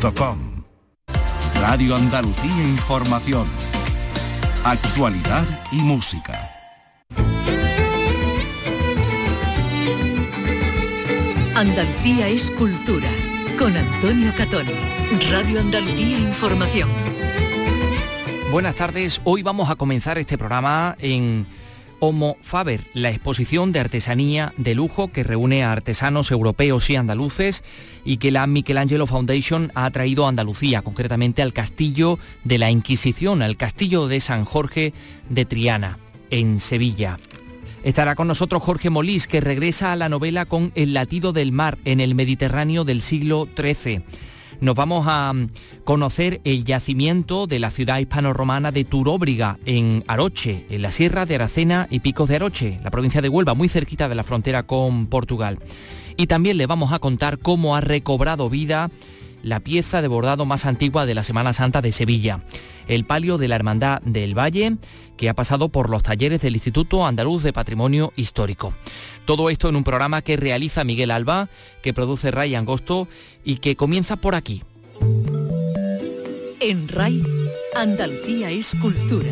Com. Radio Andalucía Información. Actualidad y música. Andalucía es cultura. Con Antonio Catón. Radio Andalucía Información. Buenas tardes. Hoy vamos a comenzar este programa en Homo Faber, la exposición de artesanía de lujo que reúne a artesanos europeos y andaluces y que la Michelangelo Foundation ha traído a Andalucía, concretamente al Castillo de la Inquisición, al Castillo de San Jorge de Triana, en Sevilla. Estará con nosotros Jorge Molís, que regresa a la novela con El latido del mar en el Mediterráneo del siglo XIII nos vamos a mm, conocer el yacimiento de la ciudad hispano-romana de Turóbriga, en Aroche, en la sierra de Aracena y Picos de Aroche, la provincia de Huelva, muy cerquita de la frontera con Portugal. Y también le vamos a contar cómo ha recobrado vida la pieza de bordado más antigua de la Semana Santa de Sevilla, el palio de la Hermandad del Valle, que ha pasado por los talleres del Instituto Andaluz de Patrimonio Histórico. Todo esto en un programa que realiza Miguel Alba, que produce Ray Angosto y que comienza por aquí. En RAI, Andalucía es cultura.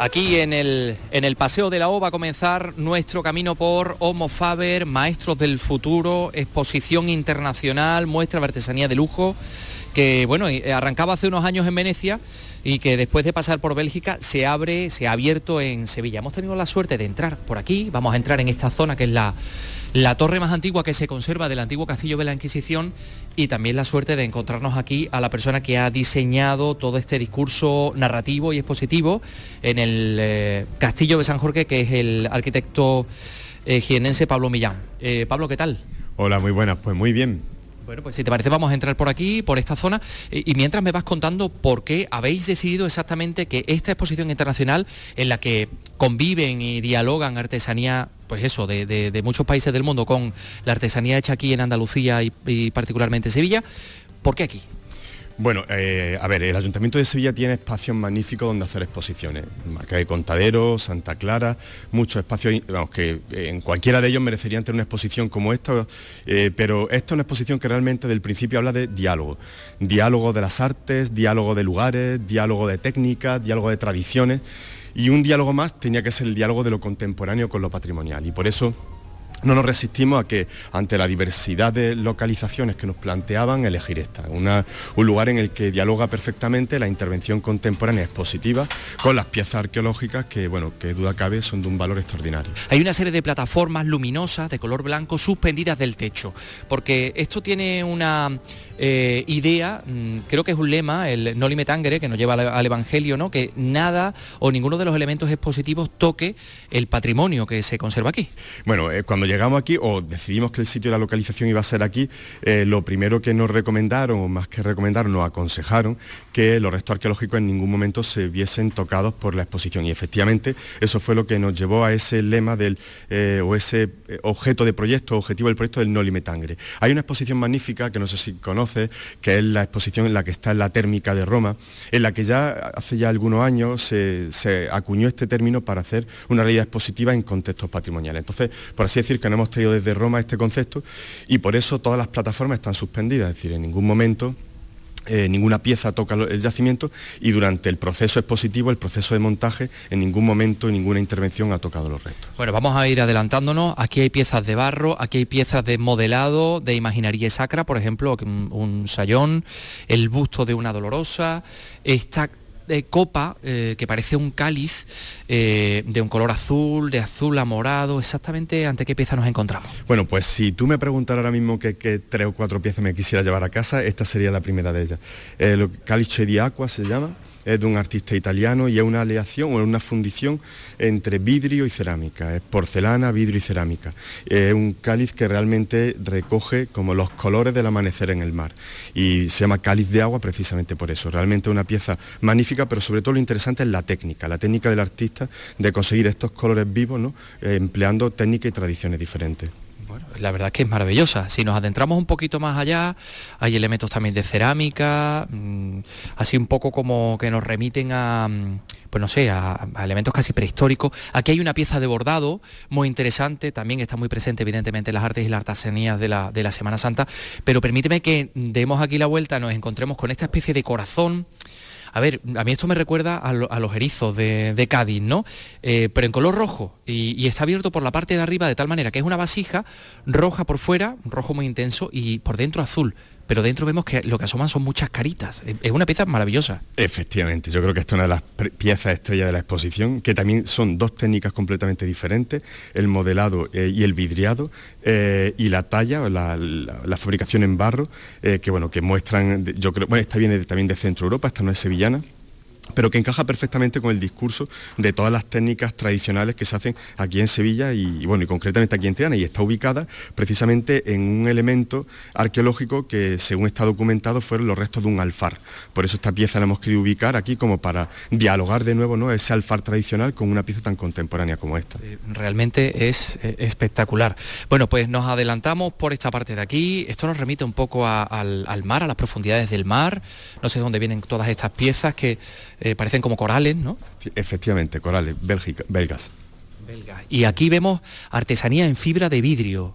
Aquí en el, en el Paseo de la O va a comenzar nuestro camino por Homo Faber, Maestros del Futuro, exposición internacional, muestra de artesanía de lujo, que bueno, eh, arrancaba hace unos años en Venecia y que después de pasar por Bélgica se abre, se ha abierto en Sevilla. Hemos tenido la suerte de entrar por aquí, vamos a entrar en esta zona que es la, la torre más antigua que se conserva del antiguo castillo de la Inquisición y también la suerte de encontrarnos aquí a la persona que ha diseñado todo este discurso narrativo y expositivo en el eh, castillo de San Jorge, que es el arquitecto eh, Pablo Millán. Eh, Pablo, ¿qué tal? Hola, muy buenas, pues muy bien. Bueno, pues si te parece vamos a entrar por aquí, por esta zona, y, mientras me vas contando por qué habéis decidido exactamente que esta exposición internacional en la que conviven y dialogan artesanía, pues eso, de, muchos países del mundo con la artesanía hecha aquí en Andalucía y, y particularmente Sevilla, ¿por qué aquí? Bueno, eh, a ver, el Ayuntamiento de Sevilla tiene espacios magníficos donde hacer exposiciones. Marca de Contadero, Santa Clara, muchos espacios, vamos, que en cualquiera de ellos merecerían tener una exposición como esta, eh, pero esta es una exposición que realmente del principio habla de diálogo. Diálogo de las artes, diálogo de lugares, diálogo de técnicas, diálogo de tradiciones. Y un diálogo más tenía que ser el diálogo de lo contemporáneo con lo patrimonial. Y por eso no nos resistimos a que ante la diversidad de localizaciones que nos planteaban elegir esta, un lugar en el que dialoga perfectamente la intervención contemporánea expositiva con las piezas arqueológicas que, bueno, que duda cabe son de un valor extraordinario. Hay una serie de plataformas luminosas de color blanco suspendidas del techo, porque esto tiene una eh, idea, mm, creo que es un lema, el no tangere, que nos lleva al, Evangelio, ¿no? que nada o ninguno de los elementos expositivos toque el patrimonio que se conserva aquí. Bueno, eh, cuando llegamos aquí o decidimos que el sitio de la localización iba a ser aquí, eh, lo primero que nos recomendaron, o más que recomendaron, nos aconsejaron que los restos arqueológicos en ningún momento se viesen tocados por la exposición. Y efectivamente eso fue lo que nos llevó a ese lema del, eh, o ese eh, objeto de proyecto, objetivo del proyecto del Noli Metangre. Hay una exposición magnífica que no sé si conoce, que es la exposición en la que está en la térmica de Roma, en la que ya hace ya algunos años se, se acuñó este término para hacer una realidad expositiva en contextos patrimoniales. Entonces, por así decir, que no hemos traído desde Roma este concepto y por eso todas las plataformas están suspendidas, es decir, en ningún momento eh, ninguna pieza toca el yacimiento y durante el proceso expositivo, el proceso de montaje, en ningún momento, ninguna intervención ha tocado los restos. Bueno, vamos a ir adelantándonos. Aquí hay piezas de barro, aquí hay piezas de modelado, de imaginaría sacra, por ejemplo, un, un sayón, el busto de una dolorosa, esta de copa eh, que parece un cáliz eh, de un color azul, de azul a morado. Exactamente ante qué pieza nos encontramos. Bueno, pues si tú me preguntaras ahora mismo qué, tres o cuatro piezas me quisiera llevar a casa, esta sería la primera de ellas. El cálice di Aqua se llama es de un artista italiano y es una aleación o una fundición entre vidrio y cerámica, es porcelana, vidrio y cerámica. Es un cáliz que realmente recoge como los colores del amanecer en el mar y se llama cáliz de agua precisamente por eso. Realmente una pieza magnífica, pero sobre todo lo interesante es la técnica, la técnica del artista de conseguir estos colores vivos, ¿no? Eh, empleando técnicas y tradiciones diferentes. La verdad es que es maravillosa. Si nos adentramos un poquito más allá, hay elementos también de cerámica, mm, así un poco como que nos remiten a, mm, pues no sé, a, elementos casi prehistóricos. Aquí hay una pieza de bordado muy interesante, también está muy presente evidentemente en las artes y las artesanías de la, de la Semana Santa, pero permíteme que demos aquí la vuelta, nos encontremos con esta especie de corazón a ver, a mí esto me recuerda a, los erizos de, Cádiz, ¿no? Eh, pero en color rojo y, está abierto por la parte de arriba de tal manera que es una vasija roja por fuera, un rojo muy intenso y por dentro azul pero dentro vemos que lo que asoman son muchas caritas. Es una pieza maravillosa. Efectivamente, yo creo que esta es una de las piezas estrella de la exposición, que también son dos técnicas completamente diferentes, el modelado eh, y el vidriado, eh, y la talla, la, fabricación en barro, que bueno, que muestran, yo creo, bueno, esta viene también de Centro Europa, esta no es sevillana, pero que encaja perfectamente con el discurso de todas las técnicas tradicionales que se hacen aquí en Sevilla y, bueno, y concretamente aquí en Triana, y está ubicada precisamente en un elemento arqueológico que, según está documentado, fueron los restos de un alfar. Por eso esta pieza la hemos querido ubicar aquí como para dialogar de nuevo ¿no? ese alfar tradicional con una pieza tan contemporánea como esta. Eh, realmente es eh, espectacular. Bueno, pues nos adelantamos por esta parte de aquí. Esto nos remite un poco al, al mar, a las profundidades del mar. No sé de dónde vienen todas estas piezas que eh, parecen como corales, ¿no? efectivamente, corales, Bélgica, belgas. Y aquí vemos artesanía en fibra de vidrio.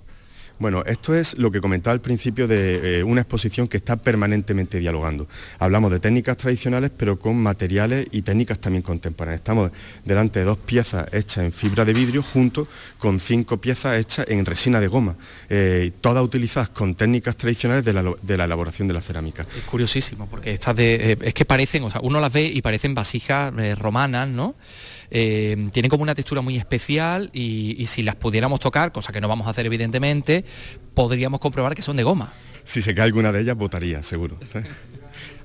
Bueno, esto es lo que comentaba al principio de eh, una exposición que está permanentemente dialogando. Hablamos de técnicas tradicionales, pero con materiales y técnicas también contemporáneas. Estamos delante de dos piezas hechas en fibra de vidrio junto con cinco piezas hechas en resina de goma, eh, todas utilizadas con técnicas tradicionales de la, elaboración de la cerámica. Es curiosísimo, porque estas de, eh, es que parecen, o sea, uno las ve y parecen vasijas romanas, ¿no? Eh, tienen como una textura muy especial y, si las pudiéramos tocar, cosa que no vamos a hacer evidentemente, podríamos comprobar que son de goma. Si se cae alguna de ellas, votaría, seguro.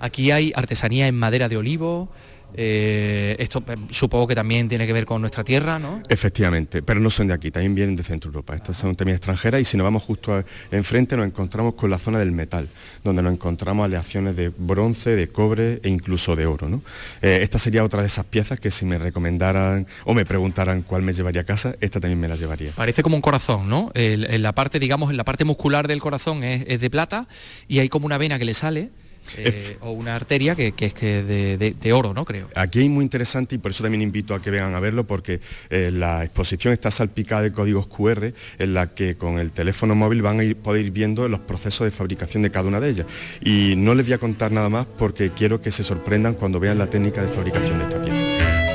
Aquí hay artesanía en madera de olivo, eh, esto eh, supongo que también tiene que ver con nuestra tierra, ¿no? Efectivamente, pero no son de aquí, también vienen de Centro Europa. Estas son también extranjeras y si nos vamos justo enfrente nos encontramos con la zona del metal, donde nos encontramos aleaciones de bronce, de cobre e incluso de oro. ¿no? Eh, esta sería otra de esas piezas que si me recomendaran o me preguntaran cuál me llevaría a casa, esta también me la llevaría. Parece como un corazón, ¿no? en la parte, digamos, en la parte muscular del corazón es de plata y hay como una vena que le sale eh, o una arteria que, es que de, oro, ¿no? Creo. Aquí es muy interesante y por eso también invito a que vengan a verlo porque eh, la exposición está salpicada de códigos QR en la que con el teléfono móvil van a poder ir viendo los procesos de fabricación de cada una de ellas. Y no les voy a contar nada más porque quiero que se sorprendan cuando vean la técnica de fabricación de esta pieza.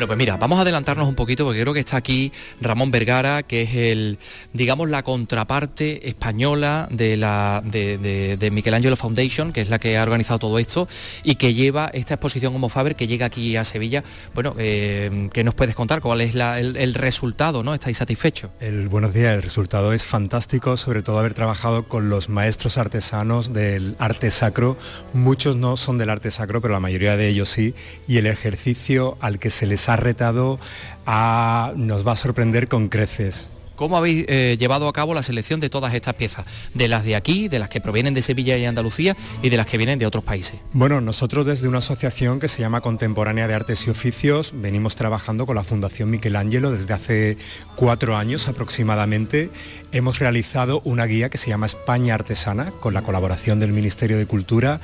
Bueno, pues mira, vamos a adelantarnos un poquito porque creo que está aquí Ramón Vergara, que es el, digamos, la contraparte española de la de, de, Michelangelo Foundation, que es la que ha organizado todo esto y que lleva esta exposición como Faber que llega aquí a Sevilla. Bueno, eh, ¿qué nos puedes contar? ¿Cuál es el, resultado? ¿No? ¿Estáis satisfechos? El, buenos días, el resultado es fantástico, sobre todo haber trabajado con los maestros artesanos del arte sacro. Muchos no son del arte sacro, pero la mayoría de ellos sí. Y el ejercicio al que se les ha retado a, nos va a sorprender con creces. ¿Cómo habéis eh, llevado a cabo la selección de todas estas piezas? De las de aquí, de las que provienen de Sevilla y Andalucía y de las que vienen de otros países. Bueno, nosotros desde una asociación que se llama Contemporánea de Artes y Oficios venimos trabajando con la Fundación Michelangelo desde hace cuatro años aproximadamente. Hemos realizado una guía que se llama España Artesana con la colaboración del Ministerio de Cultura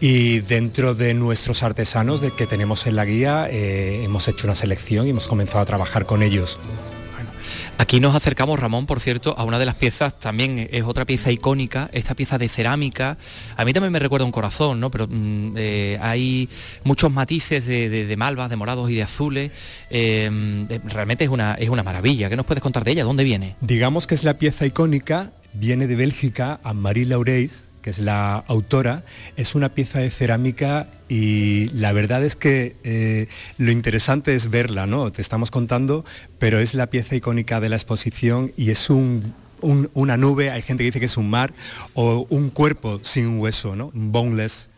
y dentro de nuestros artesanos de que tenemos en la guía eh, hemos hecho una selección y hemos comenzado a trabajar con ellos. Aquí nos acercamos, Ramón, por cierto, a una de las piezas, también es otra pieza icónica, esta pieza de cerámica. A mí también me recuerda un corazón, ¿no? Pero mm, eh, hay muchos matices de, malvas, de morados y de azules. Eh, eh, realmente es una, es una maravilla. ¿Qué nos puedes contar de ella? ¿Dónde viene? Digamos que es la pieza icónica, viene de Bélgica, a Marie Laureis, es la autora, es una pieza de cerámica y la verdad es que eh, lo interesante es verla, ¿no? Te estamos contando, pero es la pieza icónica de la exposición y es una nube, hay gente que dice que es un mar, o un cuerpo sin hueso, ¿no? boneless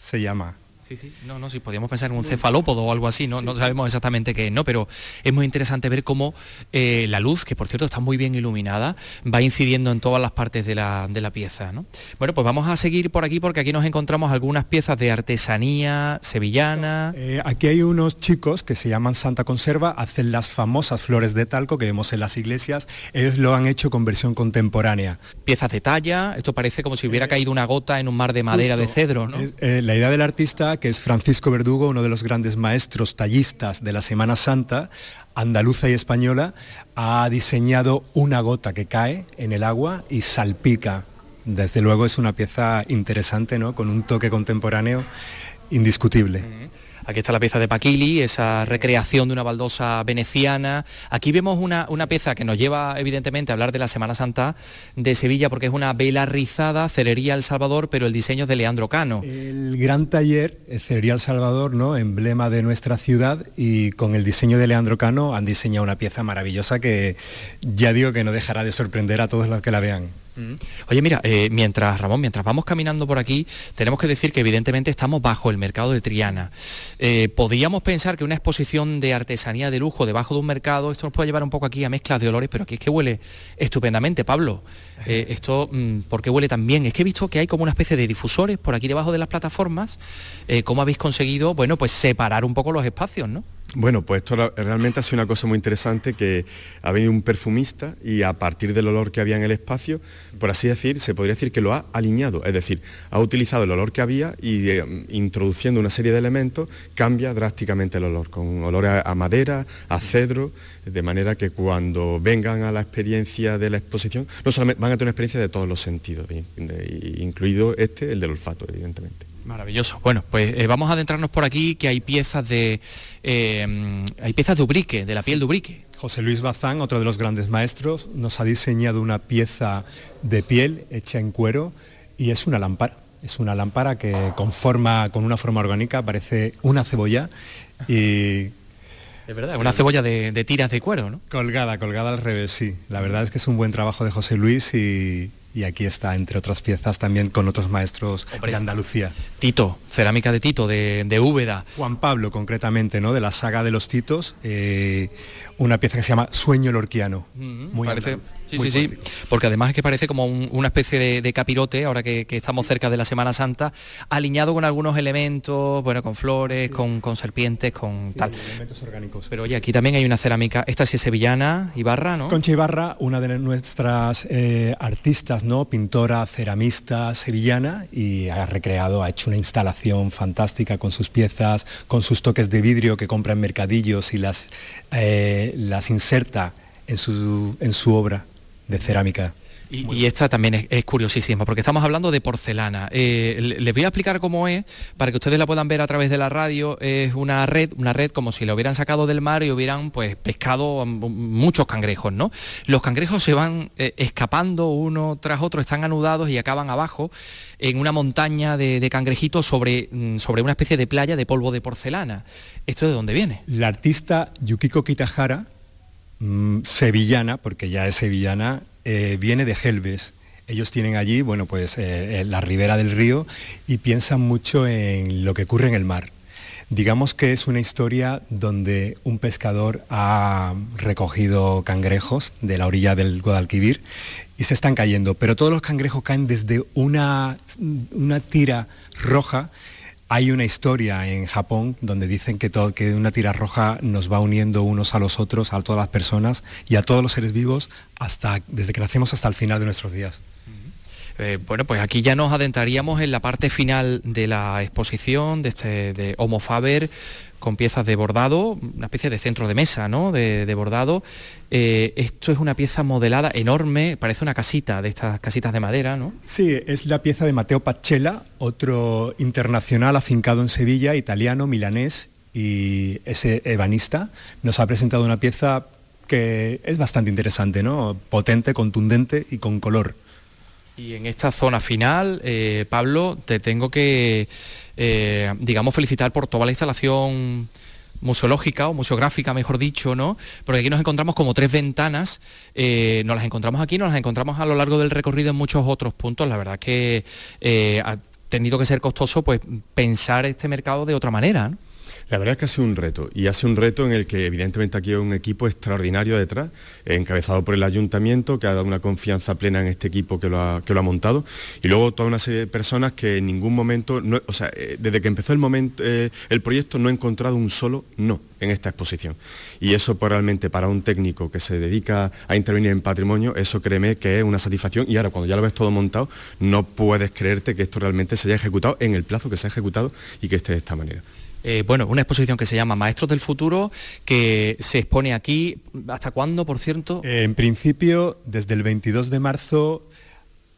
se llama. Sí, sí, no, no, si podíamos pensar en un cefalópodo o algo así, no, no sabemos exactamente qué es, ¿no? Pero es muy interesante ver cómo eh, la luz, que por cierto está muy bien iluminada, va incidiendo en todas las partes de la, pieza, ¿no? Bueno, pues vamos a seguir por aquí porque aquí nos encontramos algunas piezas de artesanía sevillana. Eh, aquí hay unos chicos que se llaman Santa Conserva, hacen las famosas flores de talco que vemos en las iglesias, ellos lo han hecho con versión contemporánea. Piezas de talla, esto parece como si hubiera caído una gota en un mar de madera de cedro, ¿no? la idea del artista que es Francisco Verdugo, uno de los grandes maestros tallistas de la Semana Santa, andaluza y española, ha diseñado una gota que cae en el agua y salpica. Desde luego es una pieza interesante, ¿no? con un toque contemporáneo indiscutible. Aquí está la pieza de Paquili, esa recreación de una baldosa veneciana. Aquí vemos una, una, pieza que nos lleva evidentemente a hablar de la Semana Santa de Sevilla porque es una vela rizada, Cerería El Salvador, pero el diseño es de Leandro Cano. El gran taller, Cerería El Salvador, ¿no? emblema de nuestra ciudad y con el diseño de Leandro Cano han diseñado una pieza maravillosa que ya digo que no dejará de sorprender a todos los que la vean. Oye, mira, eh, mientras, Ramón, mientras vamos caminando por aquí, tenemos que decir que evidentemente estamos bajo el mercado de Triana. Eh, podríamos pensar que una exposición de artesanía de lujo debajo de un mercado, esto nos puede llevar un poco aquí a mezclas de olores, pero aquí es que huele estupendamente, Pablo. Eh, esto, mm, ¿por qué huele tan bien? Es que he visto que hay como una especie de difusores por aquí debajo de las plataformas. ¿Cómo habéis conseguido, bueno, pues separar un poco los espacios, ¿no? Bueno, pues esto realmente ha sido una cosa muy interesante que ha venido un perfumista y a partir del olor que había en el espacio, por así decir, se podría decir que lo ha alineado, es decir, ha utilizado el olor que había y eh, introduciendo una serie de elementos cambia drásticamente el olor, con olor a, madera, a cedro, de manera que cuando vengan a la experiencia de la exposición, no solamente van a tener una experiencia de todos los sentidos, incluido este, el del olfato, evidentemente. Maravilloso. Bueno, pues eh, vamos a adentrarnos por aquí, que hay piezas de eh, hay piezas de ubrique, de la piel de ubrique. José Luis Bazán, otro de los grandes maestros, nos ha diseñado una pieza de piel hecha en cuero y es una lámpara. Es una lámpara que conforma con una forma orgánica, parece una cebolla y es verdad, una cebolla de, de, tiras de cuero, ¿no? Colgada, colgada al revés, sí. La verdad es que es un buen trabajo de José Luis y, y aquí está, entre otras piezas, también con otros maestros de Andalucía. Tito, cerámica de Tito, de, de Úbeda. Juan Pablo, concretamente, ¿no? de la saga de los Titos, eh, una pieza que se llama Sueño Lorquiano. muy parece, sí, sí, sí, porque además es que parece como una especie de, capirote, ahora que, estamos cerca de la Semana Santa, alineado con algunos elementos, bueno, con flores, con, serpientes, con tal. Elementos orgánicos. Pero oye, aquí también hay una cerámica, esta sí es sevillana, Ibarra, ¿no? Concha Ibarra, una de nuestras eh, artistas Pintora, ceramista sevillana y ha recreado, ha hecho una instalación fantástica con sus piezas, con sus toques de vidrio que compra en mercadillos y las, eh, las inserta en su, en su obra de cerámica. Y, esta también es, curiosísima, porque estamos hablando de porcelana. Eh, les voy a explicar cómo es, para que ustedes la puedan ver a través de la radio. Es una red, una red como si la hubieran sacado del mar y hubieran pues pescado muchos cangrejos, ¿no? Los cangrejos se van eh, escapando uno tras otro, están anudados y acaban abajo en una montaña de, cangrejitos sobre, mm, sobre una especie de playa de polvo de porcelana. ¿Esto de dónde viene? La artista Yukiko Kitajara, mm, sevillana, porque ya es sevillana, eh, viene de Helves. Ellos tienen allí, bueno, pues eh, la ribera del río y piensan mucho en lo que ocurre en el mar. Digamos que es una historia donde un pescador ha recogido cangrejos de la orilla del Guadalquivir y se están cayendo, pero todos los cangrejos caen desde una, una tira roja hay una historia en Japón donde dicen que, una tira roja nos va uniendo unos a los otros, a todas las personas y a todos los seres vivos, hasta, desde que nacemos hasta el final de nuestros días. Eh, bueno, pues aquí ya nos adentraríamos en la parte final de la exposición de, este, de Homo Faber con piezas de bordado, una especie de centro de mesa, ¿no? De, bordado. Eh, esto es una pieza modelada enorme, parece una casita de estas casitas de madera, ¿no? Sí, es la pieza de Mateo Pachela, otro internacional afincado en Sevilla, italiano, milanés, y ese ebanista nos ha presentado una pieza que es bastante interesante, ¿no? Potente, contundente y con color. Y en esta zona final, eh, Pablo, te tengo que eh, digamos, felicitar por toda la instalación museológica o museográfica, mejor dicho, ¿no? Porque aquí nos encontramos como tres ventanas, eh, nos las encontramos aquí, nos las encontramos a lo largo del recorrido en muchos otros puntos, la verdad que... Eh, tenido que ser costoso, pues pensar este mercado de otra manera. La verdad es que ha sido un reto y ha sido un reto en el que evidentemente aquí hay un equipo extraordinario detrás, encabezado por el ayuntamiento, que ha dado una confianza plena en este equipo que lo ha, montado, y luego toda una serie de personas que en ningún momento, o sea, eh, desde que empezó el, momento, eh, el proyecto no ha encontrado un solo no en esta exposición. Y eso pues, realmente para un técnico que se dedica a intervenir en patrimonio, eso créeme que es una satisfacción y ahora cuando ya lo ves todo montado, no puedes creerte que esto realmente se haya ejecutado en el plazo que se ha ejecutado y que esté de esta manera. Eh, bueno, una exposición que se llama Maestros del Futuro, que se expone aquí. ¿Hasta cuándo, por cierto? en principio, desde el 22 de marzo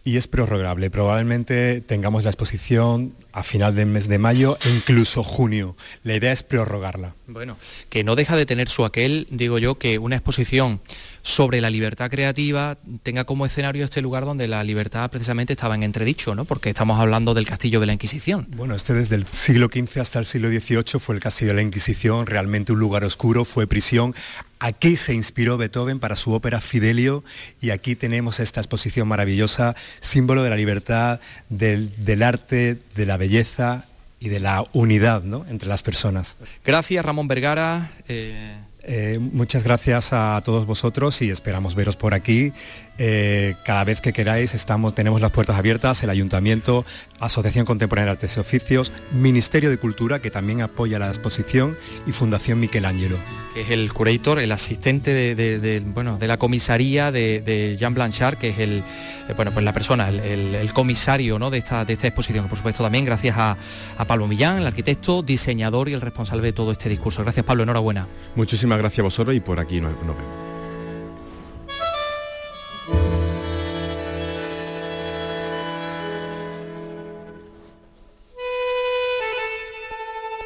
y es prorrogable. Probablemente tengamos la exposición a final del mes de mayo e incluso junio. La idea es prorrogarla. Bueno, que no deja de tener su aquel, digo yo, que una exposición sobre la libertad creativa tenga como escenario este lugar donde la libertad precisamente estaba en entredicho, ¿no? Porque estamos hablando del castillo de la Inquisición. Bueno, este desde el siglo XV hasta el siglo XVIII fue el castillo de la Inquisición, realmente un lugar oscuro, fue prisión. Aquí se inspiró Beethoven para su ópera Fidelio y aquí tenemos esta exposición maravillosa, símbolo de la libertad, del, arte, de la belleza y de la unidad ¿no? entre las personas. Gracias Ramón Vergara. Eh, eh, muchas gracias a todos vosotros y esperamos veros por aquí. Eh, cada vez que queráis estamos, tenemos las puertas abiertas, el Ayuntamiento, Asociación Contemporánea de Artes y Oficios, Ministerio de Cultura, que también apoya la exposición, y Fundación Michelangelo. Que es el curator, el asistente de, bueno, de la comisaría de, Jean Blanchard, que es el, eh, bueno, pues la persona, el, comisario ¿no? de, esta, de esta exposición. Por supuesto también gracias a, Pablo Millán, el arquitecto, diseñador y el responsable de todo este discurso. Gracias Pablo, enhorabuena. Muchísimas gracias a vosotros y por aquí nos vemos.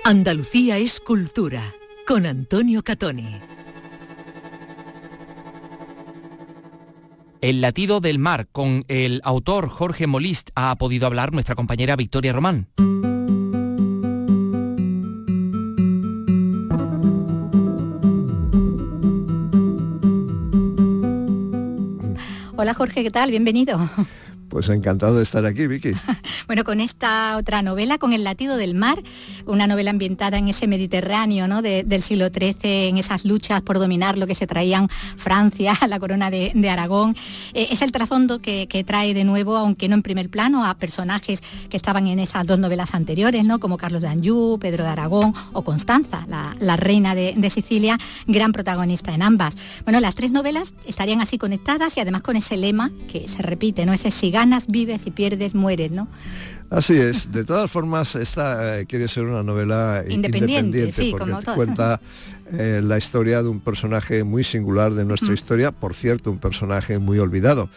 Andalucía es cultura con Antonio Catoni. El latido del mar con el autor Jorge Molist ha podido hablar nuestra compañera Victoria Román. Hola Jorge, ¿qué tal? Bienvenido. Pues encantado de estar aquí, Vicky. bueno, con esta otra novela, con El latido del mar, una novela ambientada en ese Mediterráneo ¿no? del siglo XIII, en esas luchas por dominar lo que se traían Francia, la corona de, Aragón. Eh, es el trasfondo que, trae de nuevo, aunque no en primer plano, a personajes que estaban en esas dos novelas anteriores, ¿no? como Carlos de Anjou, Pedro de Aragón o Constanza, la, reina de, de Sicilia, gran protagonista en ambas. Bueno, las tres novelas estarían así conectadas y además con ese lema que se repite, ¿no? ese siga ganas vives y pierdes mueres, ¿no? Así es. De todas formas, esta eh, quiere ser una novela independiente, porque cuenta eh, la historia de un personaje muy singular de nuestra historia, por cierto, un personaje muy olvidado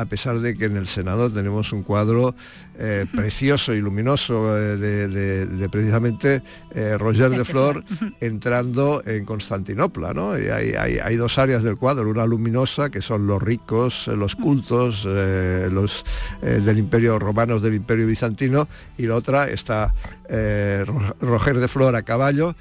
a pesar de que en el Senado tenemos un cuadro eh, precioso y luminoso eh, de, precisamente eh, Roger de Flor entrando en Constantinopla. ¿no? Y hay, dos áreas del cuadro, una luminosa que son los ricos, los cultos, los del imperio romanos del imperio bizantino, y la otra está Roger de Flor a caballo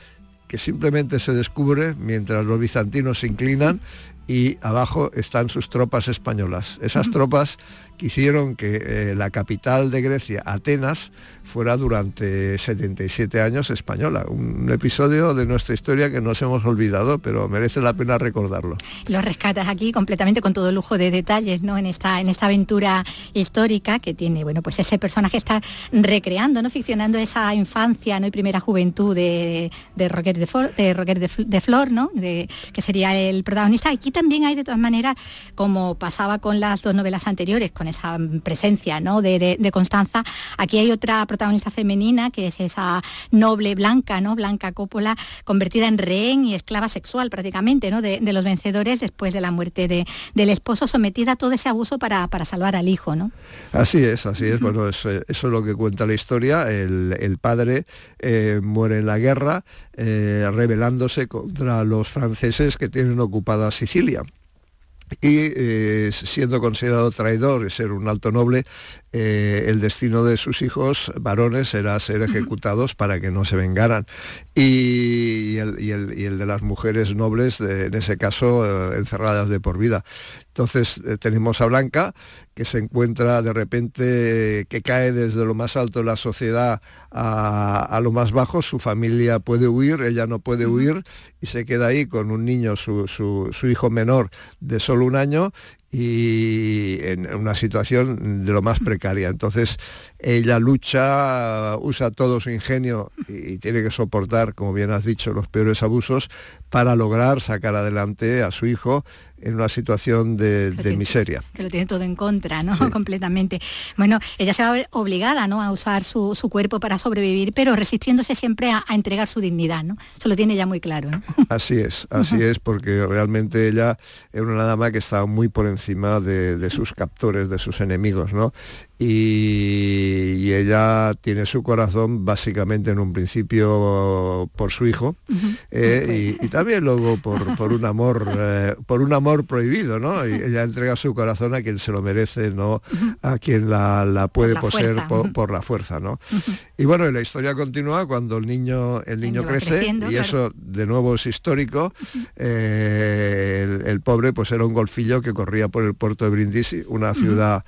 que simplemente se descubre mientras los bizantinos se inclinan y abajo están sus tropas españolas. Esas tropas hicieron que eh, la capital de Grecia, Atenas, fuera durante 77 años española. Un episodio de nuestra historia que nos hemos olvidado, pero merece la pena recordarlo. Lo rescatas aquí completamente con todo lujo de detalles, ¿no? En esta, en esta aventura histórica que tiene, bueno, pues ese personaje está recreando, ¿no? Ficcionando esa infancia, ¿no? Y primera juventud de, de Roger de, Flor, de, Roger de, Flor, ¿no? De, que sería el protagonista. Aquí también hay de todas maneras, como pasaba con las dos novelas anteriores, con esa presencia, ¿no? De, Constanza, aquí hay otra protagonista femenina, que es esa noble blanca, ¿no? Blanca Coppola, convertida en rehén y esclava sexual prácticamente, ¿no? De, los vencedores después de la muerte del esposo, sometida a todo ese abuso para, salvar al hijo, ¿no? Así es, así es. Bueno, eh, eso, es lo que cuenta la historia. El, padre eh, muere en la guerra, eh, rebelándose contra los franceses que tienen ocupada Sicilia y eh, siendo considerado traidor y ser un alto noble, eh, el destino de sus hijos varones era ser ejecutados para que no se vengaran. Y, y el, de las mujeres nobles, en ese caso, encerradas de por vida. Entonces tenemos a Blanca, que se encuentra de repente, que cae desde lo más alto de la sociedad a, lo más bajo, su familia puede huir, ella no puede huir y se queda ahí con un niño, su, su hijo menor de solo un año, y en una situación de lo más precaria. Entonces ella lucha, usa todo su ingenio y, tiene que soportar, como bien has dicho, los peores abusos para lograr sacar adelante a su hijo en una situación de, miseria. Que lo tiene todo en contra, ¿no? Completamente. Bueno, ella se va a ver obligada, ¿no? A usar su, cuerpo para sobrevivir, pero resistiéndose siempre a, entregar su dignidad, ¿no? Eso lo tiene ya muy claro, Así es, así es, porque realmente ella es una dama que está muy por encima de, de sus captores, de sus enemigos, ¿no? Y, ella tiene su corazón básicamente en un principio por su hijo eh, y, también luego por, un amor eh, por un amor prohibido no y ella entrega su corazón a quien se lo merece no a quien la, puede poseer por, la fuerza no y bueno la historia continúa cuando el niño el niño, crece y eso de nuevo es histórico. Eh, el, pobre pues era un golfillo que corría por el puerto de Brindisi una ciudad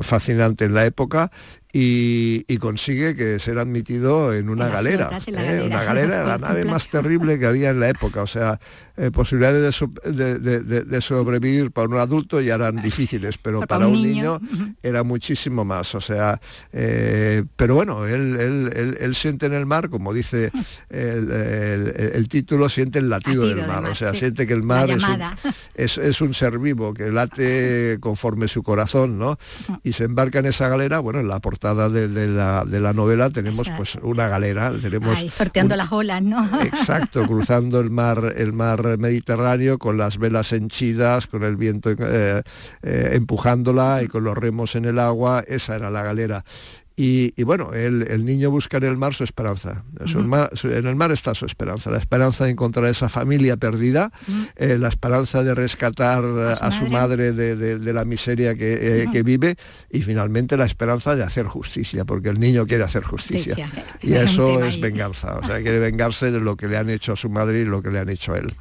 fascinante en la época y, consigue que ser admitido en una galera, ¿eh? una galera, la nave más terrible que había en la época, o sea, eh, posibilidades de, sobrevivir para un adulto ya eran difíciles, pero para, un, niño, era muchísimo más, o sea, eh, pero bueno, él, siente en el mar, como dice el, título, siente el latido, del, mar, o sea, siente que el mar es un, ser vivo, que late conforme su corazón, ¿no? Y se embarca en esa galera, bueno, en la portada de, la, novela tenemos pues una galera, tenemos... sorteando las olas, ¿no? Exacto, cruzando el mar, el mar Mediterráneo con las velas henchidas, con el viento eh, eh, empujándola y con los remos en el agua, esa era la galera. Y, bueno, el, niño busca en el mar su esperanza. en el mar está su esperanza, la esperanza de encontrar esa familia perdida, eh, la esperanza de rescatar a su, madre, de, la miseria que, eh, vive y finalmente la esperanza de hacer justicia, porque el niño quiere hacer justicia. Y eso es venganza, o sea, quiere vengarse de lo que le han hecho a su madre y lo que le han hecho a él.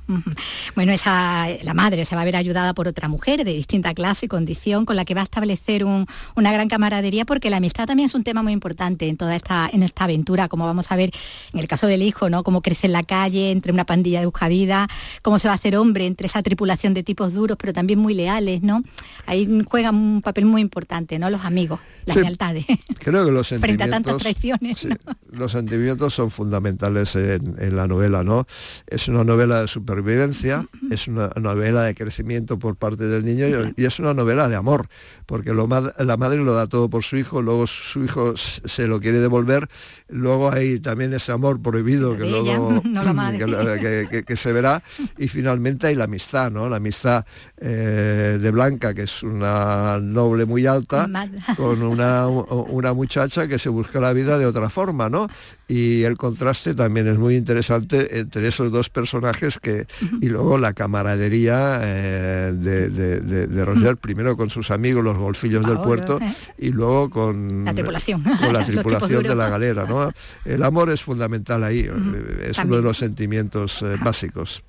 Bueno, esa, la madre se va a ver ayudada por otra mujer de distinta clase y condición con la que va a establecer una gran camaradería porque la amistad también es un tema muy importante en toda esta, en esta aventura, como vamos a ver en el caso del hijo, ¿no? Cómo crece en la calle, entre una pandilla de buscavida, cómo se va a hacer hombre entre esa tripulación de tipos duros, pero también muy leales, ¿no? Ahí juegan un papel muy importante, ¿no? Los amigos, las lealtades. Creo que los Frente a tantas traiciones. Los sentimientos son fundamentales en, la novela, ¿no? Es una novela de supervivencia, es una novela de crecimiento por parte del niño y, es una novela de amor, porque lo, la madre lo da todo por su hijo, luego su hijo se lo quiere devolver. Luego hay también ese amor prohibido que luego que, se verá. Y finalmente hay la amistad, ¿no? La amistad eh, de Blanca, que es una noble muy alta, con una, una muchacha que se busca la vida de otra forma, ¿no? Y el contraste también es muy interesante entre esos dos personajes que y luego la camaradería eh, de, Roger primero con sus amigos los golfillos del puerto eh. y luego con la tripulación. con la tripulación de la galera ¿no? el amor es fundamental ahí eh, es uno de los sentimientos básicos.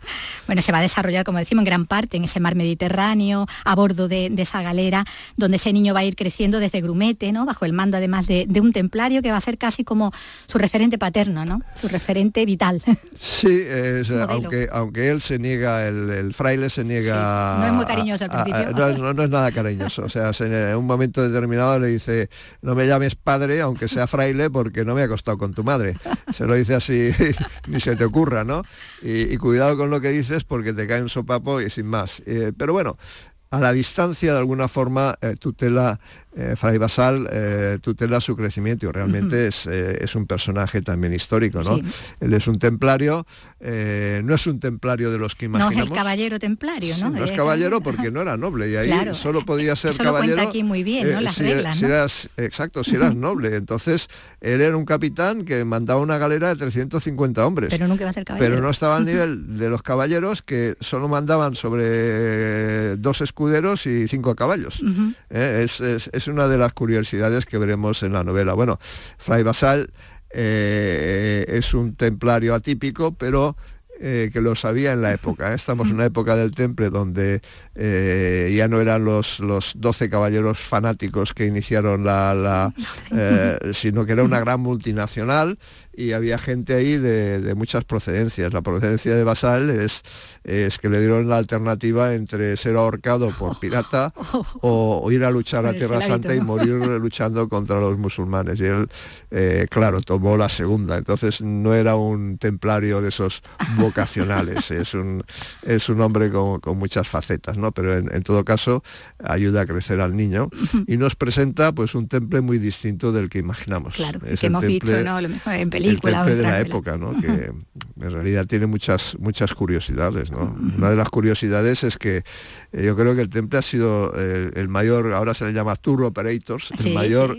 Bueno se va a desarrollar como decimos en gran parte en ese mar Mediterráneo a bordo de, esa galera donde ese niño va a ir creciendo desde grumete no bajo el mando además de, de un templario que va a ser casi como su paterno, ¿no? Su referente vital. Sí, aunque, aunque él se niega, el, fraile se niega... No es muy cariñoso al principio. no, es nada cariñoso. O sea, en un momento determinado le dice, no me llames padre, aunque sea fraile, porque no me ha costado con tu madre. Se lo dice así, ni se te ocurra, ¿no? Y, cuidado con lo que dices porque te cae un sopapo y sin más. Eh, pero bueno, a la distancia de alguna forma eh, tutela eh, Fray Basal eh, tutela su crecimiento y realmente eh, es, un personaje también histórico, ¿no? Él es un templario, no es un templario de los que imaginamos. No es el caballero templario, ¿no? no es caballero porque no era noble y ahí solo podía ser Eso caballero. Lo cuenta aquí muy bien, ¿no? Las si, reglas, si eras, exacto, si eras noble. Entonces, él era un capitán que mandaba una galera de 350 hombres. Pero nunca iba a ser caballero. Pero no estaba al nivel de los caballeros que solo mandaban sobre dos escuderos y cinco caballos. es una de las curiosidades que veremos en la novela. Bueno, Fray Basal es un templario atípico, pero eh, que lo sabía en la época. ¿eh? Estamos en una época del temple donde eh, ya no eran los, los 12 caballeros fanáticos que iniciaron la, sino que era una gran multinacional y había gente ahí de, muchas procedencias. La procedencia de Basal es, es, que le dieron la alternativa entre ser ahorcado por pirata o, ir a luchar a Tierra Santa y morir luchando contra los musulmanes. Y él, eh, claro, tomó la segunda. Entonces no era un templario de esos vocacionales, es un, es un hombre con, muchas facetas, ¿no? Pero en, todo caso ayuda a crecer al niño y nos presenta pues un temple muy distinto del que imaginamos. Claro, que hemos visto, ¿no? Lo mejor en películas el temple de la época, ¿no? que en realidad tiene muchas, muchas curiosidades. ¿no? Una de las curiosidades es que eh, yo creo que el temple ha sido eh, el mayor, ahora se le llama tour operators, el mayor...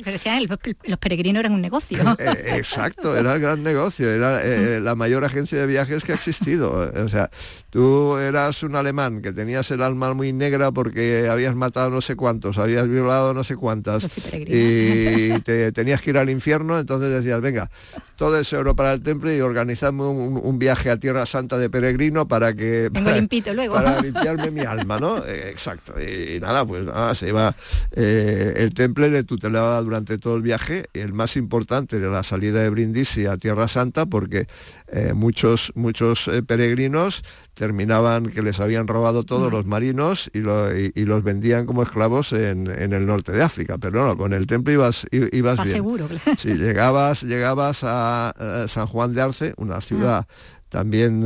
los peregrinos eran un negocio. Eh, exacto, era el gran negocio, era la mayor agencia de viajes que ha existido. O sea, tú eras un alemán que tenías el alma muy negra porque habías matado no sé cuántos, habías violado no sé cuántas y te tenías que ir al infierno, entonces decías, venga, todo ese oro para el temple y organizamos un, viaje a Tierra Santa de peregrino para que... Vengo limpito luego. Para limpiarme mi alma, ¿no? Eh, exacto. Y, nada, pues nada, se iba... Eh, el temple le tutelaba durante todo el viaje. El más importante era la salida de Brindisi a Tierra Santa porque eh, muchos, muchos peregrinos terminaban que les habían robado todos los marinos y, los vendían como esclavos en, el norte de África. Pero no, con el temple ibas, ibas bien. seguro. Sí, llegabas, llegabas a, San Juan de Arce, una ciudad también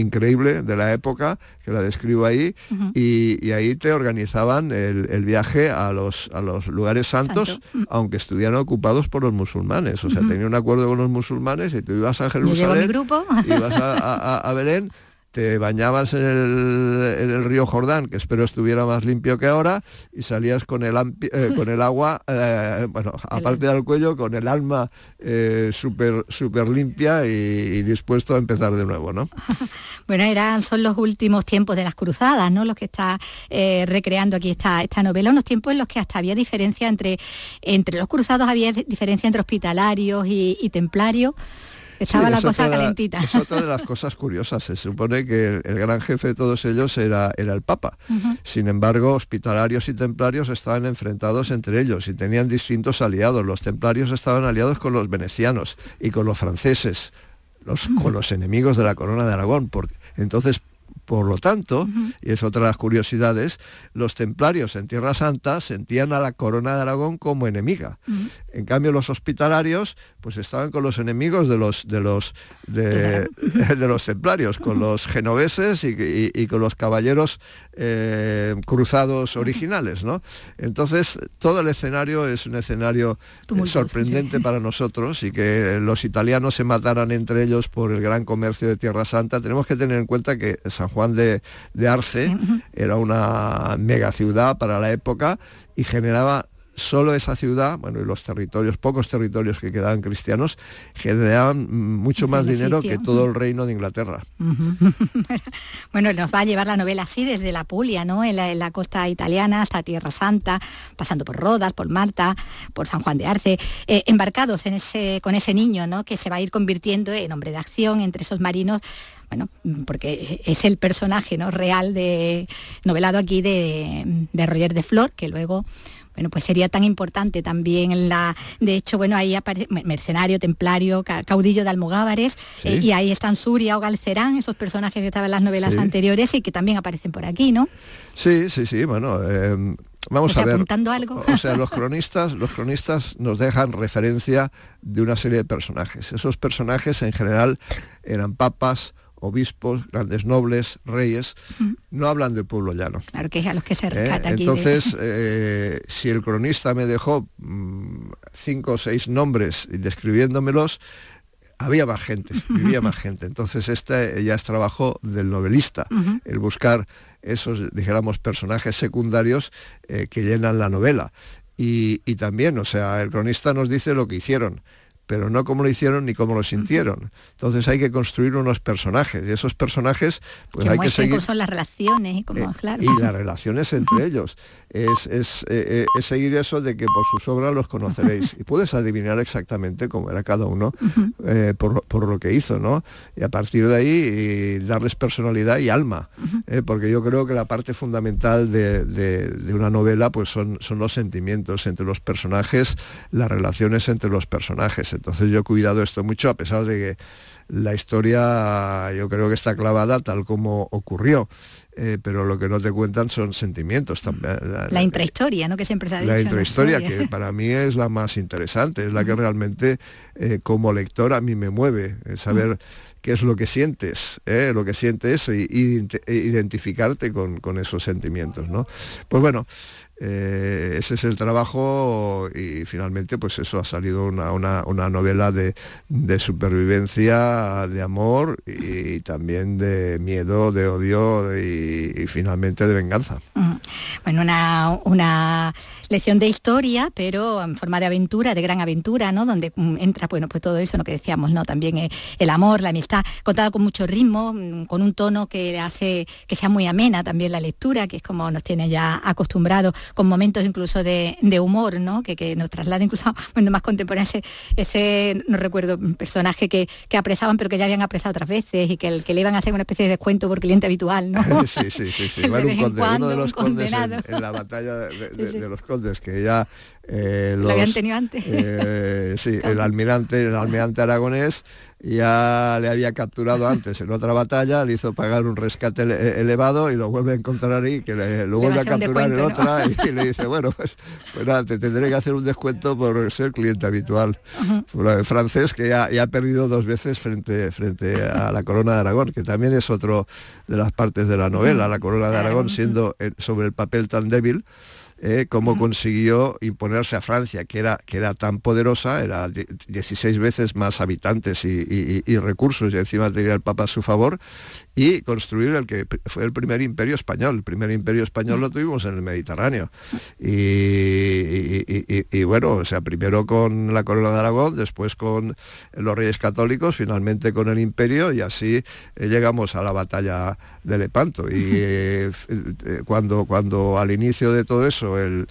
increíble de la época, que la describo ahí, y, ahí te organizaban el, viaje a los, a los lugares santos, aunque estuvieran ocupados por los musulmanes. O sea, tenía un acuerdo con los musulmanes y tú ibas a Jerusalén, ibas a, a Belén te bañabas en el, río Jordán, que espero estuviera más limpio que ahora, y salías con el, eh, con el agua, eh, bueno, aparte del cuello, con el alma eh, súper super limpia y, dispuesto a empezar de nuevo, ¿no? bueno, eran, son los últimos tiempos de las cruzadas, ¿no? Los que está recreando aquí esta, esta novela, unos tiempos en los que hasta había diferencia entre, entre los cruzados, había diferencia entre hospitalarios y, y templarios. Estaba la cosa calentita. Es otra de las cosas curiosas. Se supone que el, gran jefe de todos ellos era, era el Papa. Sin embargo, hospitalarios y templarios estaban enfrentados entre ellos y tenían distintos aliados. Los templarios estaban aliados con los venecianos y con los franceses, los, con los enemigos de la corona de Aragón. Porque, entonces, por lo tanto, y es otra de las curiosidades, los templarios en Tierra Santa sentían a la corona de Aragón como enemiga. En cambio, los hospitalarios pues estaban con los enemigos de los de los de, los templarios, con los genoveses y, con los caballeros eh, cruzados originales, ¿no? Entonces, todo el escenario es un escenario sorprendente para nosotros y que los italianos se mataran entre ellos por el gran comercio de Tierra Santa. Tenemos que tener en cuenta que San Juan de, de Arce era una mega ciudad para la época y generaba solo esa ciudad, bueno, y los territorios, pocos territorios que quedaban cristianos, generaban mucho más dinero que todo el reino de Inglaterra. bueno, nos va a llevar la novela así desde la Puglia, ¿no? En la, costa italiana hasta Tierra Santa, pasando por Rodas, por Marta, por San Juan de Arce, eh, embarcados en ese, con ese niño, ¿no? Que se va a ir convirtiendo en hombre de acción entre esos marinos bueno, porque es el personaje ¿no? real de novelado aquí de, de Roger de Flor, que luego bueno, pues sería tan importante también en la, de hecho, bueno, ahí aparece mercenario, templario, caudillo de almogávares, eh, y ahí están Suria o Galcerán, esos personajes que estaban en las novelas anteriores y que también aparecen por aquí, ¿no? Sí, sí, sí, bueno. Em, vamos a ver. Apuntando algo. O sea, los cronistas, los cronistas nos dejan referencia de una serie de personajes. Esos personajes en general eran papas, obispos, grandes nobles, reyes, no hablan del pueblo llano. Claro que es a los que se ¿Eh? rescata aquí. Entonces, eh, si el cronista me dejó mm, cinco o seis nombres describiéndomelos, había más gente, vivía más gente. Entonces, este ya es trabajo del novelista, el buscar esos, dijéramos, personajes secundarios eh, que llenan la novela. Y, y también, o sea, el cronista nos dice lo que hicieron pero no cómo lo hicieron ni cómo lo sintieron. Entonces hay que construir unos personajes y esos personajes pues hay que seguir... son las relaciones y cómo, eh, Y las relaciones entre ellos. Es, es, eh, es, seguir eso de que por sus obras los conoceréis y puedes adivinar exactamente cómo era cada uno por, por, lo que hizo, ¿no? Y a partir de ahí darles personalidad y alma, porque yo creo que la parte fundamental de, de, una novela pues son, son los sentimientos entre los personajes, las relaciones entre los personajes. Entonces yo he cuidado esto mucho, a pesar de que la historia yo creo que está clavada tal como ocurrió. Eh, pero lo que no te cuentan son sentimientos también. La, intrahistoria, ¿no? Que siempre se ha dicho. La intrahistoria, que para mí es la más interesante, es la que realmente eh, como lector a mí me mueve, saber qué es lo que sientes, ¿eh? lo que sientes y, e identificarte con, con, esos sentimientos, ¿no? Pues bueno, eh, ese es el trabajo y finalmente pues eso ha salido una, novela de, supervivencia, de amor y también de miedo, de odio y, finalmente de venganza. Bueno, una, lección de historia, pero en forma de aventura, de gran aventura, ¿no? Donde mm, entra, bueno, pues todo eso, lo que decíamos, ¿no? También eh, el amor, la amistad, contada con mucho ritmo, mm, con un tono que hace que sea muy amena también la lectura, que es como nos tiene ya acostumbrados con momentos incluso de, humor, ¿no? Que, nos traslada incluso a momentos más contemporáneos, ese, no recuerdo, un personaje que, apresaban pero que ya habían apresado otras veces y que, que le iban a hacer una especie de descuento por cliente habitual, ¿no? sí, sí, sí, sí. Bueno, un conde, uno de los condes en, la batalla de, los condes, que ya eh, lo habían tenido antes. Eh, sí, el almirante, el almirante aragonés ya le había capturado antes en otra batalla, le hizo pagar un rescate elevado y lo vuelve a encontrar ahí, que lo vuelve a capturar en otra y, le dice, bueno, pues, pues nada, te tendré que hacer un descuento por ser cliente habitual. francés que ya, ha perdido dos veces frente, frente a la corona de Aragón, que también es otro de las partes de la novela, la corona de Aragón siendo sobre el papel tan débil eh, cómo consiguió imponerse a Francia, que era, que era tan poderosa, era 16 veces más habitantes y, recursos, y encima tenía el Papa a su favor, y construir el que fue el primer imperio español. El primer imperio español lo tuvimos en el Mediterráneo. Y, bueno, o sea, primero con la corona de Aragón, después con los reyes católicos, finalmente con el imperio, y así eh, llegamos a la batalla de Lepanto. Y eh, cuando, cuando al inicio de todo eso el,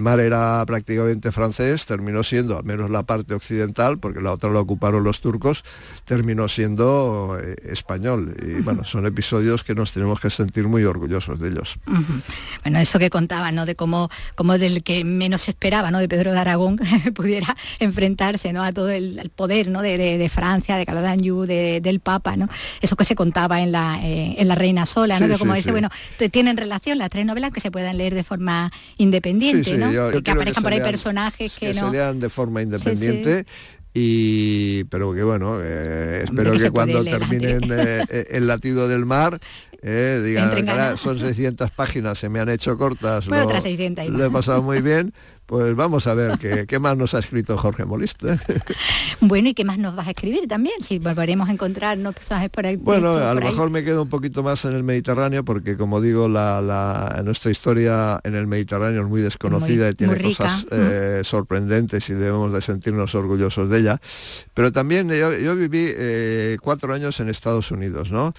mar era prácticamente francés, terminó siendo, al menos la parte occidental, porque la otra la ocuparon los turcos, terminó siendo eh, español. Y bueno, son episodios que nos tenemos que sentir muy orgullosos de ellos. Bueno, eso que contaba, ¿no? De cómo, cómo del que menos esperaba, ¿no? De Pedro de Aragón pudiera enfrentarse, ¿no? A todo el, poder, ¿no? De, Francia, de Caladanyu, de, del Papa, ¿no? Eso que se contaba en la, eh, en la Reina Sola, ¿no? que como dice, bueno, tienen relación las tres novelas que se puedan leer de forma independiente, ¿no? que aparezcan por ahí personajes que, no... se lean de forma independiente. Y, pero que bueno, eh, espero que cuando terminen eh, eh, el latido del mar digan, son 600 páginas, se me han hecho cortas, lo, otras 600 lo he pasado muy bien, pues vamos a ver qué, más nos ha escrito Jorge Molista. bueno, ¿y qué más nos vas a escribir también? Si volveremos a encontrarnos personajes por ahí. Bueno, a lo mejor me quedo un poquito más en el Mediterráneo porque como digo, la, nuestra historia en el Mediterráneo es muy desconocida y tiene cosas eh, sorprendentes y debemos de sentirnos orgullosos de ella. Pero también yo, viví eh, cuatro años en Estados Unidos, ¿no?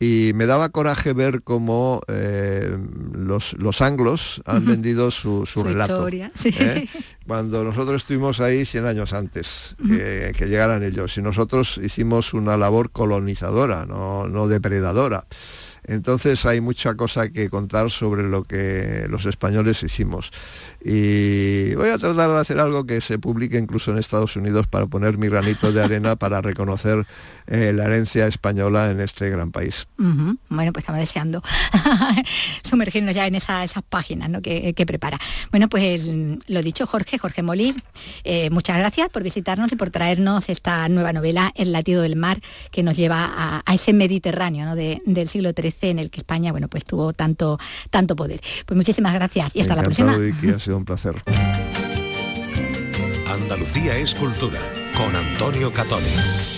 Y me daba coraje ver cómo eh, los, los, anglos han vendido su, relato. ¿eh? Cuando nosotros estuvimos ahí 100 años antes que llegaran ellos y nosotros hicimos una labor colonizadora, no, no depredadora. Entonces hay mucha cosa que contar sobre lo que los españoles hicimos. Y voy a tratar de hacer algo que se publique incluso en Estados Unidos para poner mi granito de arena para reconocer eh, la herencia española en este gran país. Bueno, pues estamos deseando sumergirnos ya en esas páginas que, prepara. Bueno, pues lo dicho, Jorge, Jorge Molí, eh, muchas gracias por visitarnos y por traernos esta nueva novela, El latido del mar, que nos lleva a, ese Mediterráneo del siglo XIII en el que España bueno, pues tuvo tanto, tanto poder. Pues muchísimas gracias y hasta la próxima. ha sido un placer. Andalucía es cultura con Antonio Catoni.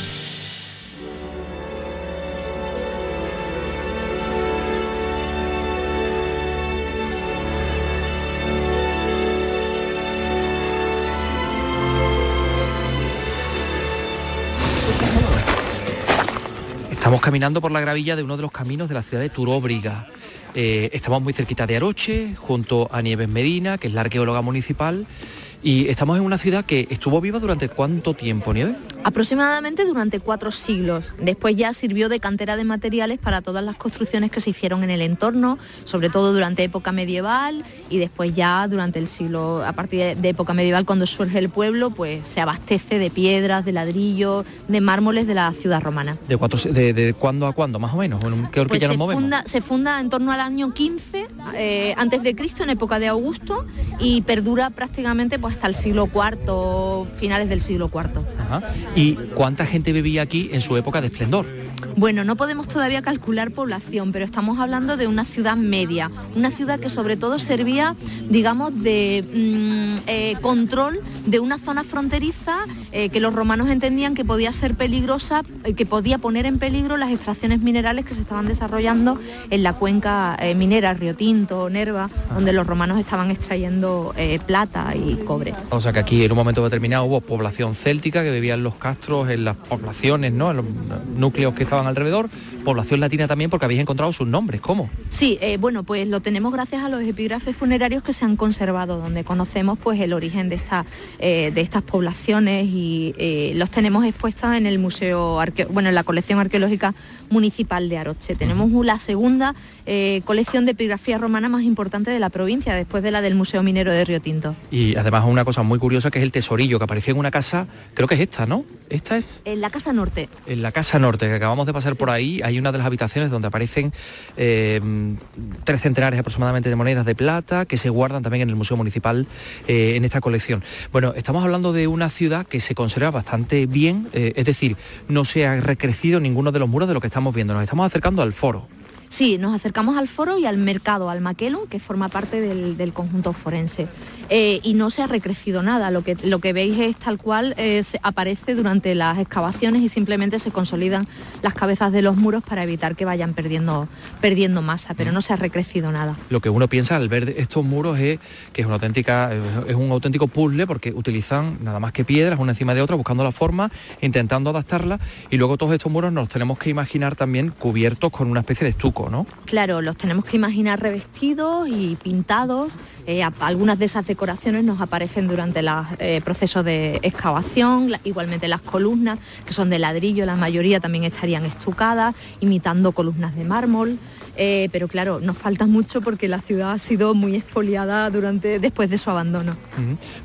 Estamos caminando por la gravilla de uno de los caminos de la ciudad de Turóbriga. Eh, estamos muy cerquita de Aroche, junto a Nieves Medina, que es la arqueóloga municipal, y estamos en una ciudad que estuvo viva durante cuánto tiempo, Nieves? Aproximadamente durante cuatro siglos. Después ya sirvió de cantera de materiales para todas las construcciones que se hicieron en el entorno, sobre todo durante época medieval y después ya durante el siglo, a partir de época medieval cuando surge el pueblo, pues se abastece de piedras, de ladrillos, de mármoles de la ciudad romana. ¿De, cuatro, de, cuándo a cuándo, más o menos? ¿Qué pues se, funda, se funda en torno al año 15 eh, antes de Cristo, en época de Augusto, y perdura prácticamente pues, hasta el siglo IV, finales del siglo IV. ¿Y cuánta gente vivía aquí en su época de esplendor? Bueno, no podemos todavía calcular población, pero estamos hablando de una ciudad media, una ciudad que sobre todo servía, digamos, de mm, eh, control de una zona fronteriza eh, que los romanos entendían que podía ser peligrosa, eh, que podía poner en peligro las extracciones minerales que se estaban desarrollando en la cuenca minera Río Tinto, Nerva, donde los romanos estaban extrayendo plata y cobre. O sea que aquí en un momento determinado hubo población céltica que vivía en los castros, en las poblaciones, ¿no? en los núcleos que estaban alrededor, población latina también porque habéis encontrado sus nombres, ¿cómo? Sí, eh, bueno, pues lo tenemos gracias a los epígrafes funerarios que se han conservado, donde conocemos pues el origen de, esta, eh, de estas poblaciones y eh, los tenemos expuestos en el museo, bueno, en la colección arqueológica municipal de Aroche. Tenemos la segunda colección de epigrafía romana más importante de la provincia, después de la del Museo Minero de Río Tinto. Y además una cosa muy curiosa que es el tesorillo que apareció en una casa, creo que es esta, ¿no? Esta es... En la Casa Norte. En la Casa Norte, que acabamos de pasar por ahí, hay una de las habitaciones donde aparecen eh, tres centenares aproximadamente de monedas de plata que se guardan también en el Museo Municipal eh, en esta colección. Bueno, estamos hablando de una ciudad que se conserva bastante bien, eh, es decir, no se ha recrecido ninguno de los muros de lo que estamos viendo, nos estamos acercando al foro. Sí, nos acercamos al foro y al mercado, al Maquelon, que forma parte del, conjunto forense. Eh, y no se ha recrecido nada, lo que, lo que veis es tal cual eh, aparece durante las excavaciones y simplemente se consolidan las cabezas de los muros para evitar que vayan perdiendo, perdiendo masa, pero mm. no se ha recrecido nada. Lo que uno piensa al ver estos muros es que es una auténtica, es un auténtico puzzle porque utilizan nada más que piedras una encima de otra, buscando la forma, intentando adaptarla y luego todos estos muros nos tenemos que imaginar también cubiertos con una especie de estuco Claro, los tenemos que imaginar revestidos y pintados. Eh, algunas de esas decoraciones nos aparecen durante el eh, proceso de excavación, igualmente las columnas, que son de ladrillo, la mayoría también estarían estucadas, imitando columnas de mármol. Eh, pero claro, nos falta mucho porque la ciudad ha sido muy expoliada durante, después de su abandono.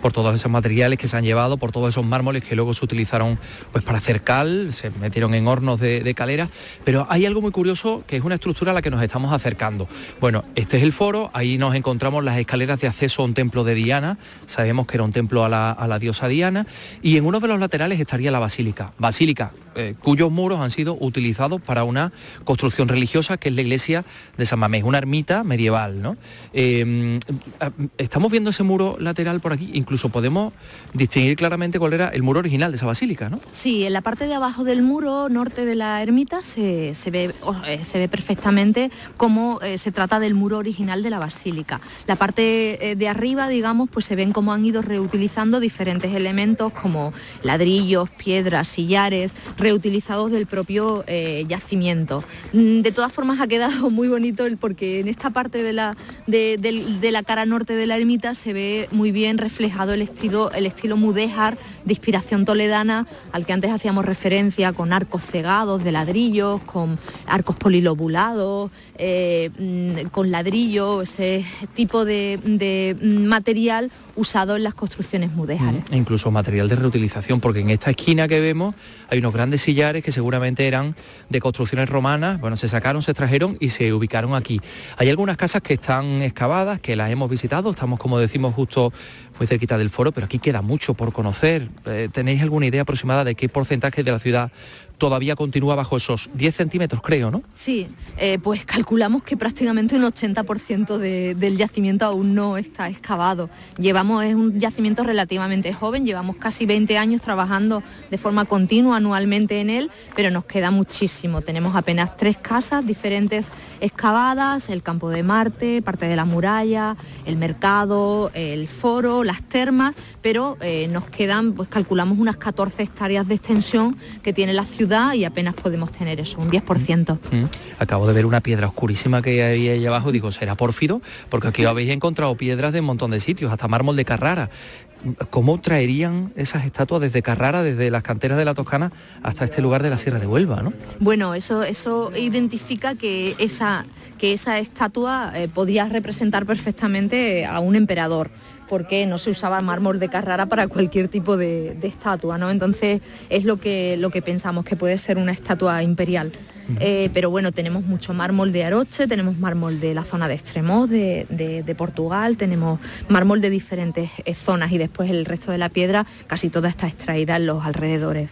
Por todos esos materiales que se han llevado, por todos esos mármoles que luego se utilizaron pues, para hacer cal, se metieron en hornos de, de calera, pero hay algo muy curioso que es una estructura a la que nos estamos acercando. Bueno, este es el foro, ahí nos encontramos las escaleras de acceso a un templo de Diana, sabemos que era un templo a la, diosa Diana, y en uno de los laterales estaría la basílica, basílica eh, cuyos muros han sido utilizados para una construcción religiosa que es la iglesia de San Mamés, una ermita medieval. ¿no? Em, estamos viendo ese muro lateral por aquí, incluso podemos distinguir claramente cuál era el muro original de esa basílica, ¿no? Sí, en la parte de abajo del muro norte de la ermita se, ve, eh, se ve perfectamente cómo eh, se trata del muro original de la basílica. La parte de arriba, digamos, pues se ven cómo han ido reutilizando diferentes elementos como ladrillos, piedras, sillares, reutilizados del propio eh, yacimiento. Mm, de todas formas ha quedado muy bonito porque en esta parte de la, de, la cara norte de la ermita se ve muy bien reflejado el estilo, el estilo mudéjar de inspiración toledana al que antes hacíamos referencia con arcos cegados de ladrillos, con arcos polilobulados, eh, mm, con ladrillo, ese tipo de, material usado en las construcciones mudéjares. E incluso material de reutilización, porque en esta esquina que vemos hay unos grandes sillares que seguramente eran de construcciones romanas, bueno, se sacaron, se extrajeron y se ubicaron aquí. Hay algunas casas que están excavadas, que las hemos visitado, estamos como decimos justo muy cerquita del foro, pero aquí queda mucho por conocer. Eh, ¿Tenéis alguna idea aproximada de qué porcentaje de la ciudad todavía continúa bajo esos 10 centímetros, creo, ¿no? Sí, eh, pues calculamos que prácticamente un 80% del yacimiento aún no está excavado. Llevamos, es un yacimiento relativamente joven, llevamos casi 20 años trabajando de forma continua anualmente en él, pero nos queda muchísimo. Tenemos apenas tres casas diferentes excavadas, el campo de Marte, parte de la muralla, el mercado, el foro, las termas, pero eh, nos quedan, pues calculamos unas 14 hectáreas de extensión que tiene la ciudad ciudad y apenas podemos tener eso, un 10%. Mm. Acabo de ver una piedra oscurísima que hay ahí abajo, digo, ¿será pórfido? Porque aquí habéis encontrado piedras de un montón de sitios, hasta mármol de Carrara. ¿Cómo traerían esas estatuas desde Carrara, desde las canteras de la Toscana hasta este lugar de la Sierra de Huelva? ¿no? Bueno, eso, eso identifica que esa, que esa estatua eh, podía representar perfectamente a un emperador porque no se usaba mármol de Carrara para cualquier tipo de, estatua, ¿no? Entonces es lo que, lo que pensamos, que puede ser una estatua imperial. Eh, pero bueno, tenemos mucho mármol de Aroche, tenemos mármol de la zona de Extremos, de, Portugal, tenemos mármol de diferentes eh, zonas y después el resto de la piedra casi toda está extraída en los alrededores.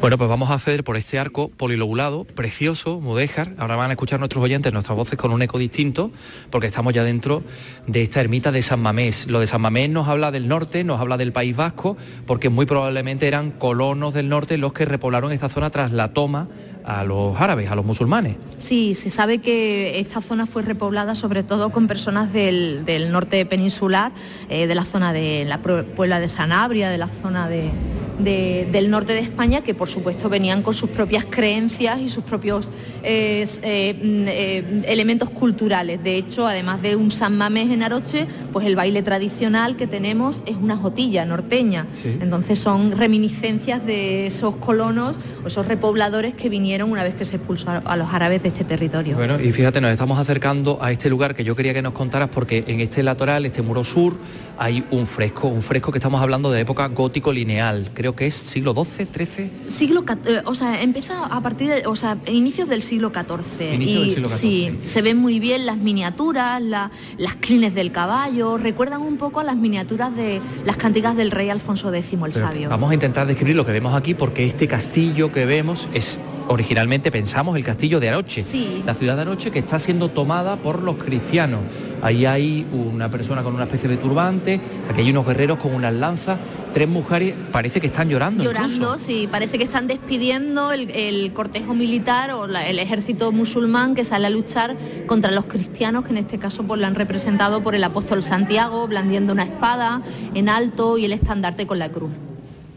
Bueno, pues vamos a hacer por este arco polilobulado, precioso, mudéjar. Ahora van a escuchar nuestros oyentes nuestras voces con un eco distinto, porque estamos ya dentro de esta ermita de San Mamés. Lo de San Mamés nos habla del norte, nos habla del País Vasco, porque muy probablemente eran colonos del norte los que repoblaron esta zona tras la toma a los árabes, a los musulmanes. Sí, se sabe que esta zona fue repoblada sobre todo con personas del, norte peninsular, eh, de la zona de la Puebla de Sanabria, de la zona de, del norte de España, que por supuesto venían con sus propias creencias y sus propios eh, mm, eh, elementos culturales. De hecho, además de un San Mamés en Aroche, pues el baile tradicional que tenemos es una jotilla norteña. Entonces son reminiscencias de esos colonos o esos repobladores que vinieron una vez que se expulsó a los árabes de este territorio. Bueno, y fíjate, nos estamos acercando a este lugar que yo quería que nos contaras porque en este latoral, este muro sur, hay un fresco, un fresco que estamos hablando de época gótico lineal. Creo que es siglo XII, XIII. Siglo, eh, o sea, empieza a partir de, o sea, inicios del siglo XIV. y, Sí, se ven muy bien las miniaturas, las clines del caballo, recuerdan un poco a las miniaturas de las cantigas del rey Alfonso X el Sabio. Vamos a intentar describir lo que vemos aquí porque este castillo que vemos es originalmente pensamos el castillo de Aroche, la ciudad de Aroche que está siendo tomada por los cristianos. Ahí hay una persona con una especie de turbante, aquí hay unos guerreros con unas lanzas, tres mujeres, parece que están llorando. Llorando, sí, parece que están despidiendo el, cortejo militar o el ejército musulmán que sale a luchar contra los cristianos, que en este caso pues, lo han representado por el apóstol Santiago, blandiendo una espada en alto y el estandarte con la cruz.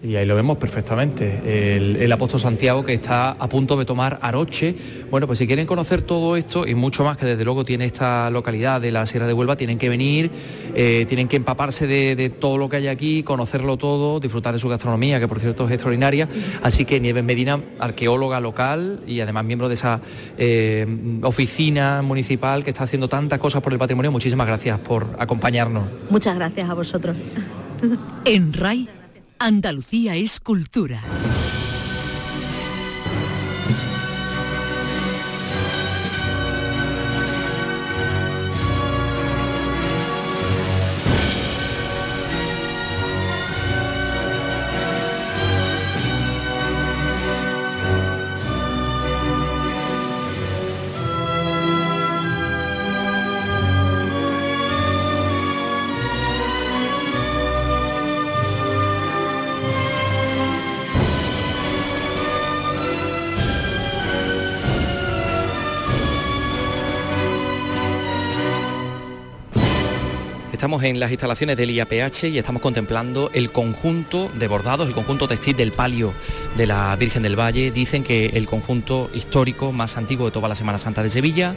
Y ahí lo vemos perfectamente, el, apóstol Santiago que está a punto de tomar Aroche. Bueno, pues si quieren conocer todo esto y mucho más que desde luego tiene esta localidad de la Sierra de Huelva, tienen que venir, eh, tienen que empaparse de, todo lo que hay aquí, conocerlo todo, disfrutar de su gastronomía, que por cierto es extraordinaria. Así que Nieves Medina, arqueóloga local y además miembro de esa eh, oficina municipal que está haciendo tantas cosas por el patrimonio, muchísimas gracias por acompañarnos. Muchas gracias a vosotros. En RAI Andalucía es cultura. Estamos en las instalaciones del IAPH y estamos contemplando el conjunto de bordados, el conjunto textil del palio de la Virgen del Valle. Dicen que el conjunto histórico más antiguo de toda la Semana Santa de Sevilla,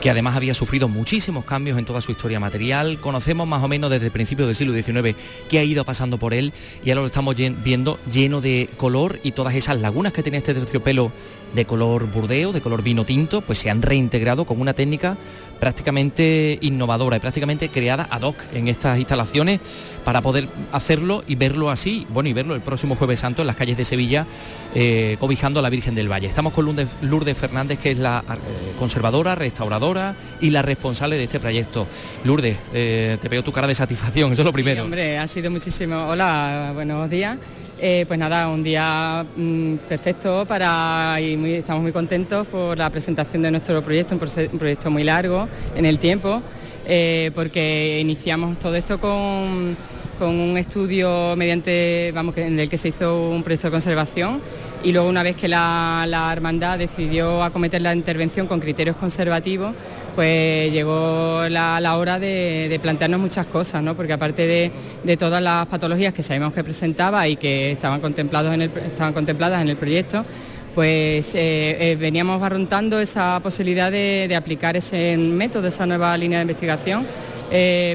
que además había sufrido muchísimos cambios en toda su historia material. Conocemos más o menos desde principios del siglo XIX qué ha ido pasando por él y ahora lo estamos viendo lleno de color y todas esas lagunas que tenía este terciopelo de color burdeo, de color vino tinto, pues se han reintegrado con una técnica prácticamente innovadora y prácticamente creada ad en estas instalaciones para poder hacerlo y verlo así, bueno, y verlo el próximo jueves santo en las calles de Sevilla, eh, cobijando a la Virgen del Valle. Estamos con Lourdes, Fernández, que es la eh, conservadora, restauradora y la responsable de este proyecto. Lourdes, eh, te veo tu cara de satisfacción, eso es lo primero. hombre, ha sido muchísimo. Hola, buenos días. Eh, pues nada, un día mm, perfecto para y muy, estamos muy contentos por la presentación de nuestro proyecto, un, proyecto muy largo en el tiempo, eh, porque iniciamos todo esto con, un estudio mediante, vamos, en el que se hizo un proyecto de conservación y luego una vez que la, hermandad decidió acometer la intervención con criterios conservativos, pues llegó la, hora de, plantearnos muchas cosas, ¿no? porque aparte de, todas las patologías que sabemos que presentaba y que estaban, contemplados en el, estaban contempladas en el proyecto, pues eh, veníamos barruntando esa posibilidad de, aplicar ese método, esa nueva línea de investigación.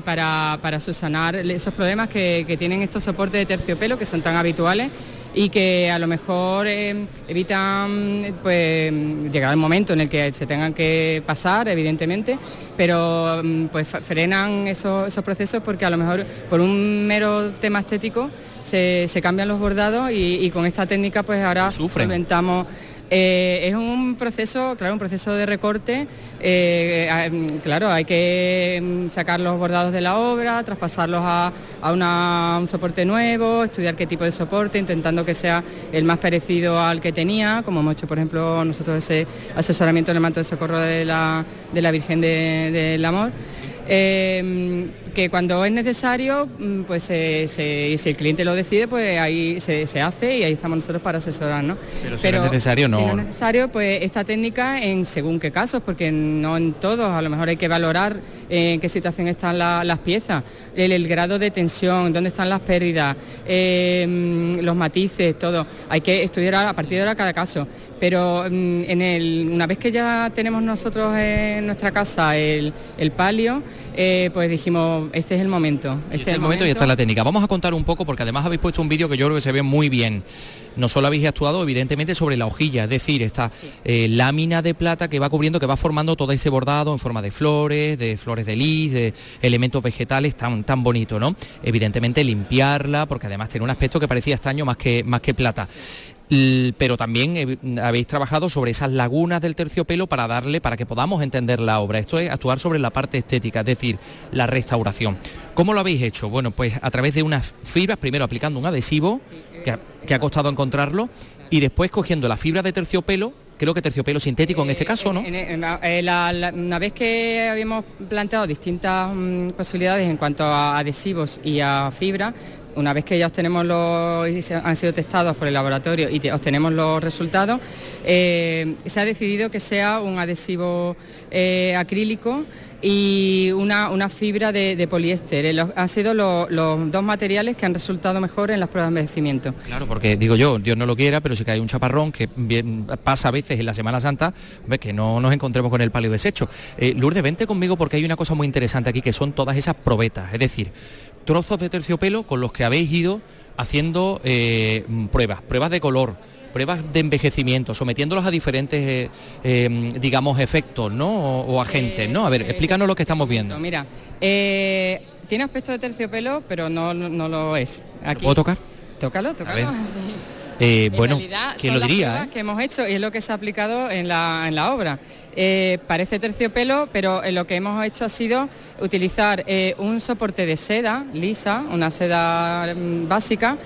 para, para, subsanar esos problemas que, tienen estos soportes de terciopelo que son tan habituales y que a lo mejor eh, evitan pues llegar al momento en el que se tengan que pasar, evidentemente, pero mm, pues frenan esos, procesos porque a lo mejor por un mero tema estético se, cambian los bordados y, con esta técnica pues ahora solventamos eh, es un proceso, claro, un proceso de recorte. Eh, claro, hay que mm, sacar los bordados de la obra, traspasarlos a, un soporte nuevo, estudiar qué tipo de soporte, intentando que sea el más parecido al que tenía, como hemos hecho, por ejemplo, nosotros ese asesoramiento en el manto de socorro de la, Virgen del Amor. Em, que cuando es necesario, mm, pues si el cliente lo decide, pues ahí se, hace y ahí estamos nosotros para asesorar, ¿no? Pero si no es necesario, no. Si no es necesario, pues esta técnica en según qué casos, porque no en todos, a lo mejor hay que valorar en qué situación están las piezas, el, grado de tensión, dónde están las pérdidas, em, los matices, todo. Hay que estudiar a partir de ahora cada caso. Pero mm, en el, una vez que ya tenemos nosotros en nuestra casa el, palio, eh, pues dijimos, este es el momento. Este, este es el momento, y esta es la técnica. Vamos a contar un poco, porque además habéis puesto un vídeo que yo creo que se ve muy bien. No solo habéis actuado, evidentemente, sobre la hojilla, es decir, esta eh, lámina de plata que va cubriendo, que va formando todo ese bordado en forma de flores, de flores de lis, de elementos vegetales tan, tan bonito, ¿no? Evidentemente limpiarla, porque además tiene un aspecto que parecía estaño más que, más que plata pero también habéis trabajado sobre esas lagunas del terciopelo para darle, para que podamos entender la obra. Esto es actuar sobre la parte estética, es decir, la restauración. ¿Cómo lo habéis hecho? Bueno, pues a través de unas fibras, primero aplicando un adhesivo, que ha, costado encontrarlo, y después cogiendo la fibra de terciopelo, creo que terciopelo sintético en este eh, caso, ¿no? una vez que habíamos planteado distintas mm, posibilidades en cuanto a adhesivos y a fibra, una vez que ya obtenemos los, han sido testados por el laboratorio y obtenemos los resultados, eh, se ha decidido que sea un adhesivo eh, acrílico y una, fibra de, poliéster. han sido los dos materiales que han resultado mejor en las pruebas de envejecimiento. Claro, porque digo yo, Dios no lo quiera, pero si que hay un chaparrón que pasa a veces en la Semana Santa, ves que no nos encontremos con el palio deshecho. Eh, Lourdes, vente conmigo porque hay una cosa muy interesante aquí que son todas esas probetas, es decir, trozos de terciopelo con los que habéis ido haciendo eh, pruebas, pruebas de color, pruebas de envejecimiento, sometiéndolos a diferentes, eh, em, digamos, efectos, ¿no? O, agentes, ¿no? A ver, explícanos lo que estamos viendo. Mira, tiene aspecto de terciopelo, pero no, no, lo es. Aquí. ¿Puedo tocar? Tócalo, tócalo. Eh, bueno, ¿quién lo diría? Eh? que hemos hecho y es lo que se ha aplicado en la, obra. Eh, parece terciopelo, pero lo que hemos hecho ha sido utilizar un soporte de seda lisa, una seda mm, básica,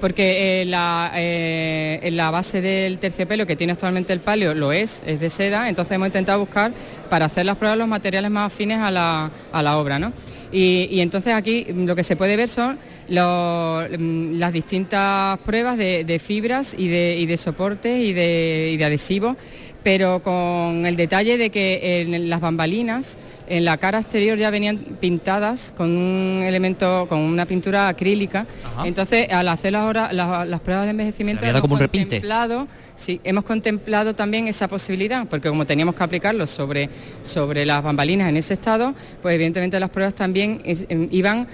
porque la, en la base del terciopelo que tiene actualmente el palio lo es, es de seda, entonces hemos intentado buscar para hacer las pruebas los materiales más afines a la, a la obra. ¿no? Y, entonces aquí lo que se puede ver son mm, las distintas pruebas de, fibras y de, soportes y de, y adhesivos pero con el detalle de que en las bambalinas, en la cara exterior ya venían pintadas con un elemento, con una pintura acrílica. Entonces, al hacer ahora las, pruebas de envejecimiento, hemos, como un contemplado, sí, hemos contemplado también esa posibilidad, porque como teníamos que aplicarlo sobre, sobre las bambalinas en ese estado, pues evidentemente las pruebas también iban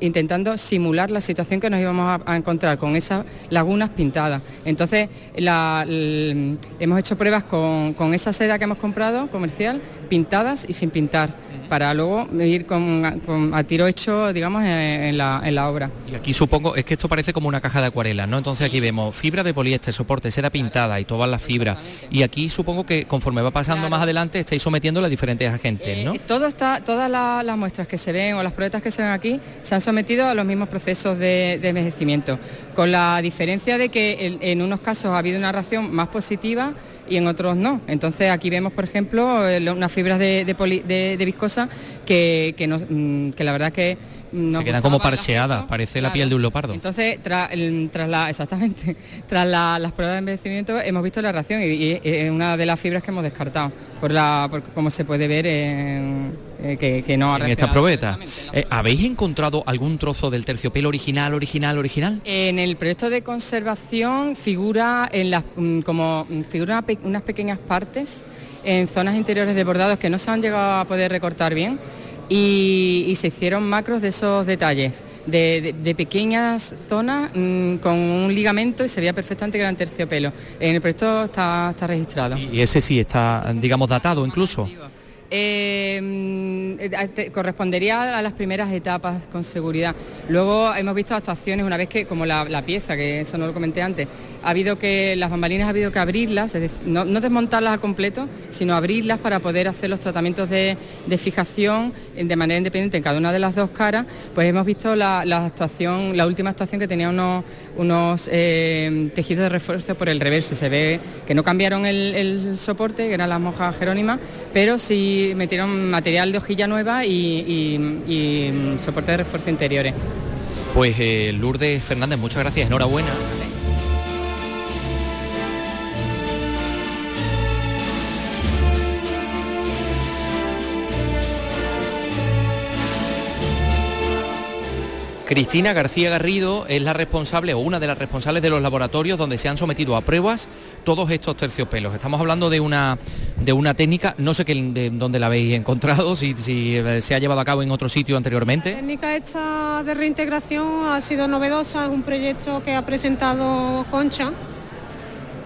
intentando simular la situación que nos íbamos a, encontrar con esas lagunas pintadas. Entonces, hemos hecho pruebas con con, esa seda que hemos comprado comercial, pintadas y sin pintar, para luego ir con, a tiro hecho, digamos, en, la, obra. Y aquí supongo, es que esto parece como una caja de acuarelas, ¿no? Entonces aquí vemos fibra de poliéster, soporte, seda pintada y todas las fibras. Y aquí supongo que conforme va pasando más adelante estáis sometiendo a diferentes agentes, ¿no? Eh, todo está, todas las muestras que se ven o las pruebas que se ven aquí se han sometido a los mismos procesos de, envejecimiento, con la diferencia de que en unos casos ha habido una reacción más positiva y en otros no. Entonces aquí vemos, por ejemplo, eh, unas fibras de, viscosa que, mm, que, la verdad que se quedan como parcheadas, parece la piel de un leopardo. Entonces, tras la, exactamente, tras las pruebas de envejecimiento hemos visto la reacción y, es una de las fibras que hemos descartado, por la, como se puede ver en eh, que, no ha En esta probeta. Eh, ¿Habéis encontrado algún trozo del terciopelo original, original, original? En el proyecto de conservación figura en las mm, como mm, figura unas pequeñas partes en zonas interiores de bordados que no se han llegado a poder recortar bien. Y, se hicieron macros de esos detalles, de, pequeñas zonas mm, con un ligamento y se veía perfectamente que eran terciopelo. En el proyecto está, está registrado. Y ese sí está, digamos, datado incluso. Eh, eh, correspondería a las primeras etapas con seguridad. Luego hemos visto actuaciones una vez que, como la, pieza, que eso no lo comenté antes, ha habido que, las bambalinas ha habido que abrirlas, no, desmontarlas a completo, sino abrirlas para poder hacer los tratamientos de, fijación de manera independiente en cada una de las dos caras, pues hemos visto la, actuación, la última actuación que tenía unos, eh, tejidos de refuerzo por el reverso. Se ve que no cambiaron el, soporte, que eran las monjas jerónimas, pero sí metieron material de hojilla nueva y, soporte de refuerzo interiores. Pues eh, Lourdes Fernández, muchas gracias, enhorabuena. Cristina García Garrido es la responsable o una de las responsables de los laboratorios donde se han sometido a pruebas todos estos terciopelos. Estamos hablando de una, de una técnica, no sé dónde la habéis encontrado, si, eh, se ha llevado a cabo en otro sitio anteriormente. La técnica esta de reintegración ha sido novedosa, es un proyecto que ha presentado Concha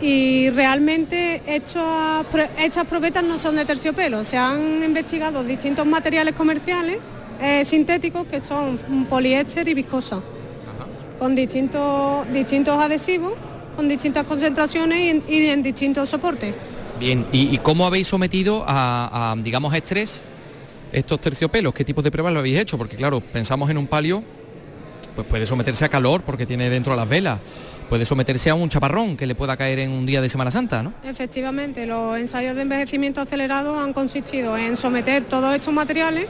y realmente estas probetas no son de terciopelo, se han investigado distintos materiales comerciales eh, sintéticos que son poliéster y viscosa, con distintos, distintos adhesivos, con distintas concentraciones y en, distintos soportes. Bien, ¿Y, cómo habéis sometido a, digamos, estrés estos terciopelos? ¿Qué tipos de pruebas lo habéis hecho? Porque claro, pensamos en un palio, pues puede someterse a calor porque tiene dentro las velas, puede someterse a un chaparrón que le pueda caer en un día de Semana Santa, ¿no? Efectivamente, los ensayos de envejecimiento acelerado han consistido en someter todos estos materiales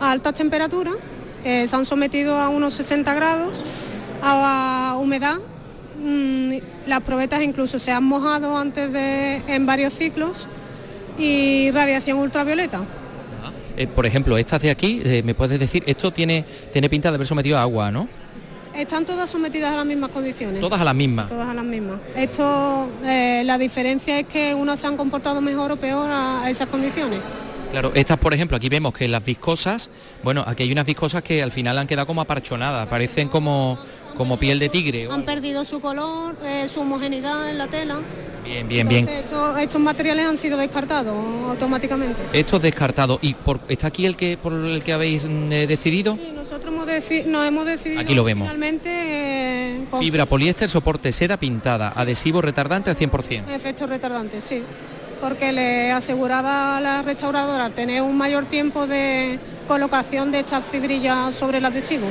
a altas temperaturas, eh, se han sometido a unos 60 grados, a, humedad, mm, las probetas incluso se han mojado antes de, en varios ciclos y radiación ultravioleta. Eh, por ejemplo, estas de aquí, eh, ¿me puedes decir? Esto tiene, tiene pinta de haber sometido a agua, ¿no? Están todas sometidas a las mismas condiciones. Todas a las mismas. Todas a las mismas. Esto, la diferencia es que unas se han comportado mejor o peor a esas condiciones. Claro, estas por ejemplo, aquí vemos que las viscosas, bueno, aquí hay unas viscosas que al final han quedado como aparchonadas, parecen como, como piel de tigre. Han perdido su color, eh, su homogeneidad en la tela. Bien, bien, bien. Estos, materiales han sido descartados automáticamente. Estos descartados. ¿Y por, está aquí el que por el que habéis eh, decidido? Sí, nosotros hemos nos hemos decidido aquí lo vemos. finalmente eh, Fibra, poliéster, soporte, seda pintada, adhesivo retardante al 100%. Efecto retardante, sí porque le aseguraba a la restauradora tener un mayor tiempo de colocación de estas fibrillas sobre el adhesivo.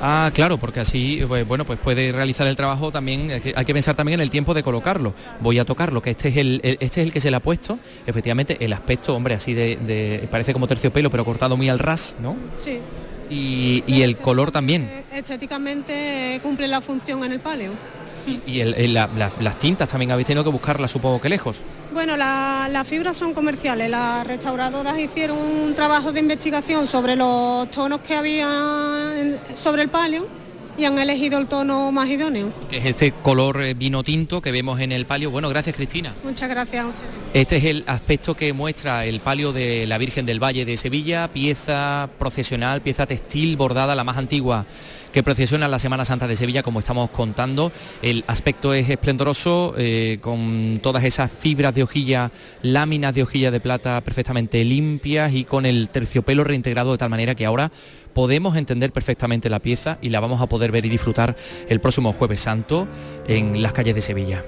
Ah, claro, porque así, pues, bueno, pues puede realizar el trabajo también, hay que, pensar también en el tiempo de colocarlo. Voy a tocarlo, que este es el, este es el que se le ha puesto. Efectivamente, el aspecto, hombre, así de, parece como terciopelo, pero cortado muy al ras, ¿no? Sí. Y, y el color también. Estéticamente cumple la función en el paleo. Y, las tintas también habéis tenido que buscarlas supongo que lejos. Bueno, las fibras son comerciales. Las restauradoras hicieron un trabajo de investigación sobre los tonos que había sobre el palio y han elegido el tono más idóneo. Es este color eh, vino tinto que vemos en el palio. Bueno, gracias Cristina. Muchas gracias a Este es el aspecto que muestra el palio de la Virgen del Valle de Sevilla, pieza procesional, pieza textil bordada, la más antigua que procesiona la Semana Santa de Sevilla, como estamos contando. El aspecto es esplendoroso, eh, con todas esas fibras de hojilla, láminas de hojilla de plata perfectamente limpias y con el terciopelo reintegrado de tal manera que ahora podemos entender perfectamente la pieza y la vamos a poder ver y disfrutar el próximo jueves santo en las calles de Sevilla.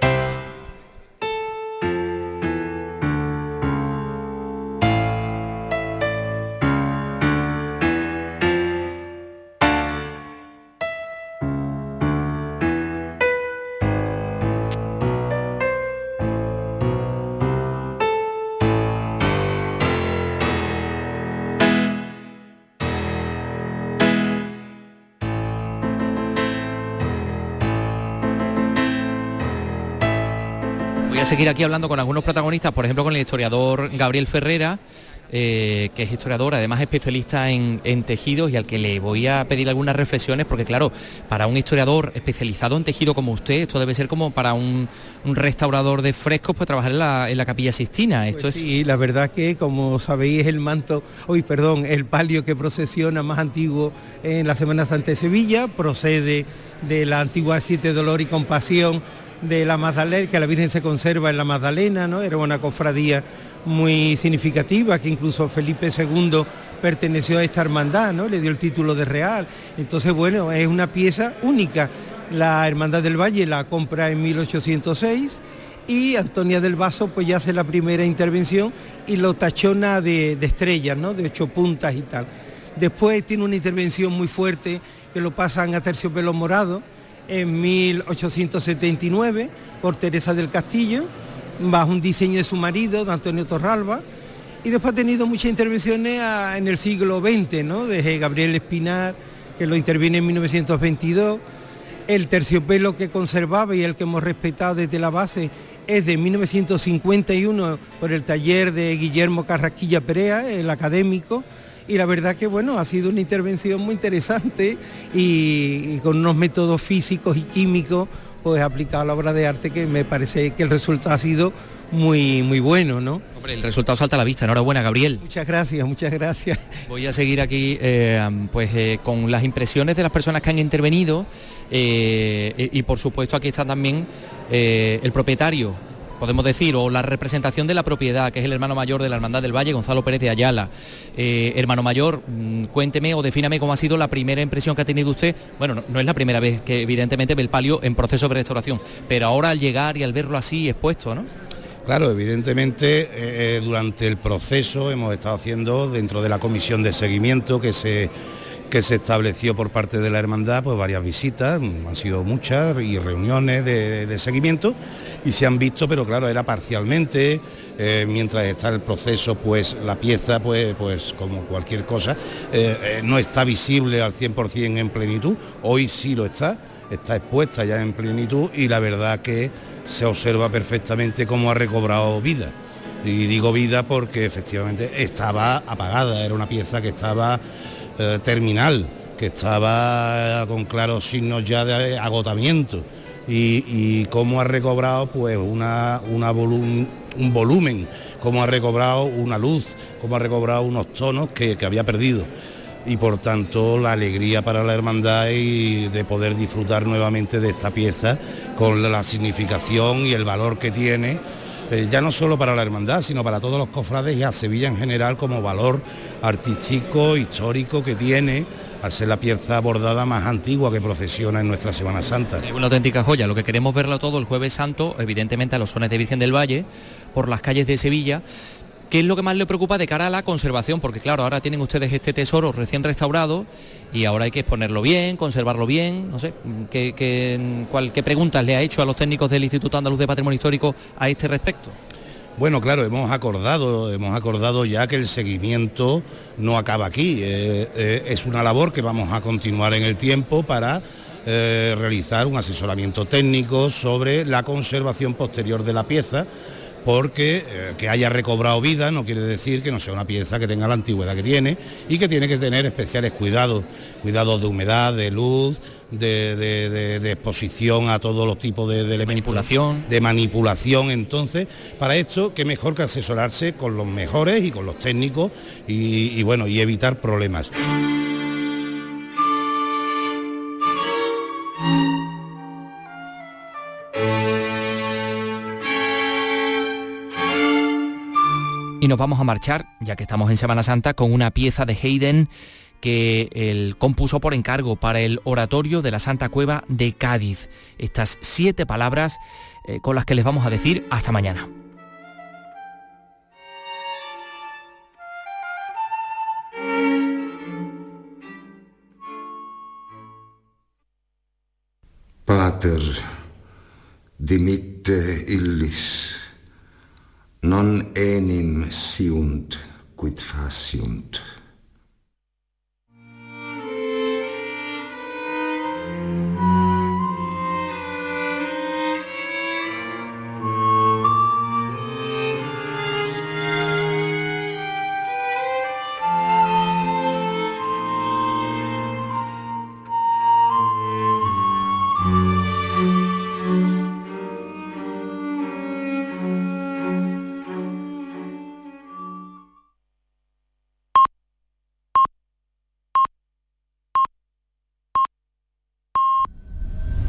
Seguir aquí hablando con algunos protagonistas, por ejemplo con el historiador Gabriel Ferrera, eh, que es historiador, además especialista en, tejidos y al que le voy a pedir algunas reflexiones, porque claro, para un historiador especializado en tejido como usted, esto debe ser como para un, restaurador de frescos, pues trabajar en la, en la capilla Sistina. Esto pues sí, la verdad que como sabéis es el manto, hoy perdón, el palio que procesiona más antiguo en la Semana Santa de Sevilla, procede de la antigua Siete Dolor y Compasión de la Magdalena, que la Virgen se conserva en la Magdalena, ¿no? Era una cofradía muy significativa, que incluso Felipe II perteneció a esta hermandad, ¿no? Le dio el título de real. Entonces, bueno, es una pieza única. La Hermandad del Valle la compra en 1806 y Antonia del Vaso pues ya hace la primera intervención y lo tachona de, estrellas, ¿no? De ocho puntas y tal. Después tiene una intervención muy fuerte que lo pasan a terciopelo morado en 1879 por Teresa del Castillo, bajo un diseño de su marido, de Antonio Torralba, y después ha tenido muchas intervenciones en el siglo XX, ¿no? Desde Gabriel Espinar, que lo interviene en 1922, el terciopelo que conservaba y el que hemos respetado desde la base es de 1951 por el taller de Guillermo Carrasquilla Perea, el académico, y la verdad que bueno, ha sido una intervención muy interesante y, con unos métodos físicos y químicos pues aplicado a la obra de arte que me parece que el resultado ha sido muy muy bueno, ¿no? Hombre, el resultado salta a la vista. Enhorabuena, Gabriel. Muchas gracias, muchas gracias. Voy a seguir aquí eh, pues eh, con las impresiones de las personas que han intervenido eh, y, por supuesto aquí está también el propietario podemos decir, o la representación de la propiedad, que es el hermano mayor de la Hermandad del Valle, Gonzalo Pérez de Ayala. Eh, hermano mayor, mm, cuénteme o defíname cómo ha sido la primera impresión que ha tenido usted. Bueno, no, es la primera vez que evidentemente ve el palio en proceso de restauración, pero ahora al llegar y al verlo así expuesto, ¿no? Claro, evidentemente eh, eh, durante el proceso hemos estado haciendo dentro de la comisión de seguimiento que se que se estableció por parte de la hermandad, pues varias visitas, han sido muchas, y reuniones de, seguimiento, y se han visto, pero claro, era parcialmente, eh, mientras está el proceso, pues la pieza, pues, pues como cualquier cosa, eh, eh, no está visible al 100% en plenitud, hoy sí lo está, está expuesta ya en plenitud, y la verdad que se observa perfectamente cómo ha recobrado vida. Y digo vida porque efectivamente estaba apagada, era una pieza que estaba eh, terminal, que estaba con claros signos ya de agotamiento. Y, cómo ha recobrado pues una, una un volumen, cómo ha recobrado una luz, cómo ha recobrado unos tonos que, había perdido y por tanto la alegría para la hermandad y de poder disfrutar nuevamente de esta pieza con la significación y el valor que tiene eh, ya no solo para la hermandad, sino para todos los cofrades y a Sevilla en general como valor artístico, histórico que tiene al ser la pieza bordada más antigua que procesiona en nuestra Semana Santa. Es una auténtica joya, lo que queremos verlo todo el jueves santo, evidentemente a los sones de Virgen del Valle, por las calles de Sevilla, ¿Qué es lo que más le preocupa de cara a la conservación? Porque claro, ahora tienen ustedes este tesoro recién restaurado y ahora hay que exponerlo bien, conservarlo bien. No sé, ¿qué, qué, preguntas le ha hecho a los técnicos del Instituto Andaluz de Patrimonio Histórico a este respecto? Bueno, claro, hemos acordado, hemos acordado ya que el seguimiento no acaba aquí. Eh, eh, es una labor que vamos a continuar en el tiempo para eh, realizar un asesoramiento técnico sobre la conservación posterior de la pieza porque eh, que haya recobrado vida no quiere decir que no sea una pieza que tenga la antigüedad que tiene y que tiene que tener especiales cuidados, cuidados de humedad, de luz, de, exposición a todos los tipos de, elementos. Manipulación. De manipulación. Entonces, para esto, qué mejor que asesorarse con los mejores y con los técnicos y bueno, y evitar problemas. Nos vamos a marchar, ya que estamos en Semana Santa, con una pieza de Haydn que él compuso por encargo para el oratorio de la Santa Cueva de Cádiz. Estas siete palabras eh, con las que les vamos a decir hasta mañana. Pater, dimitte illis non enim siunt quid faciunt.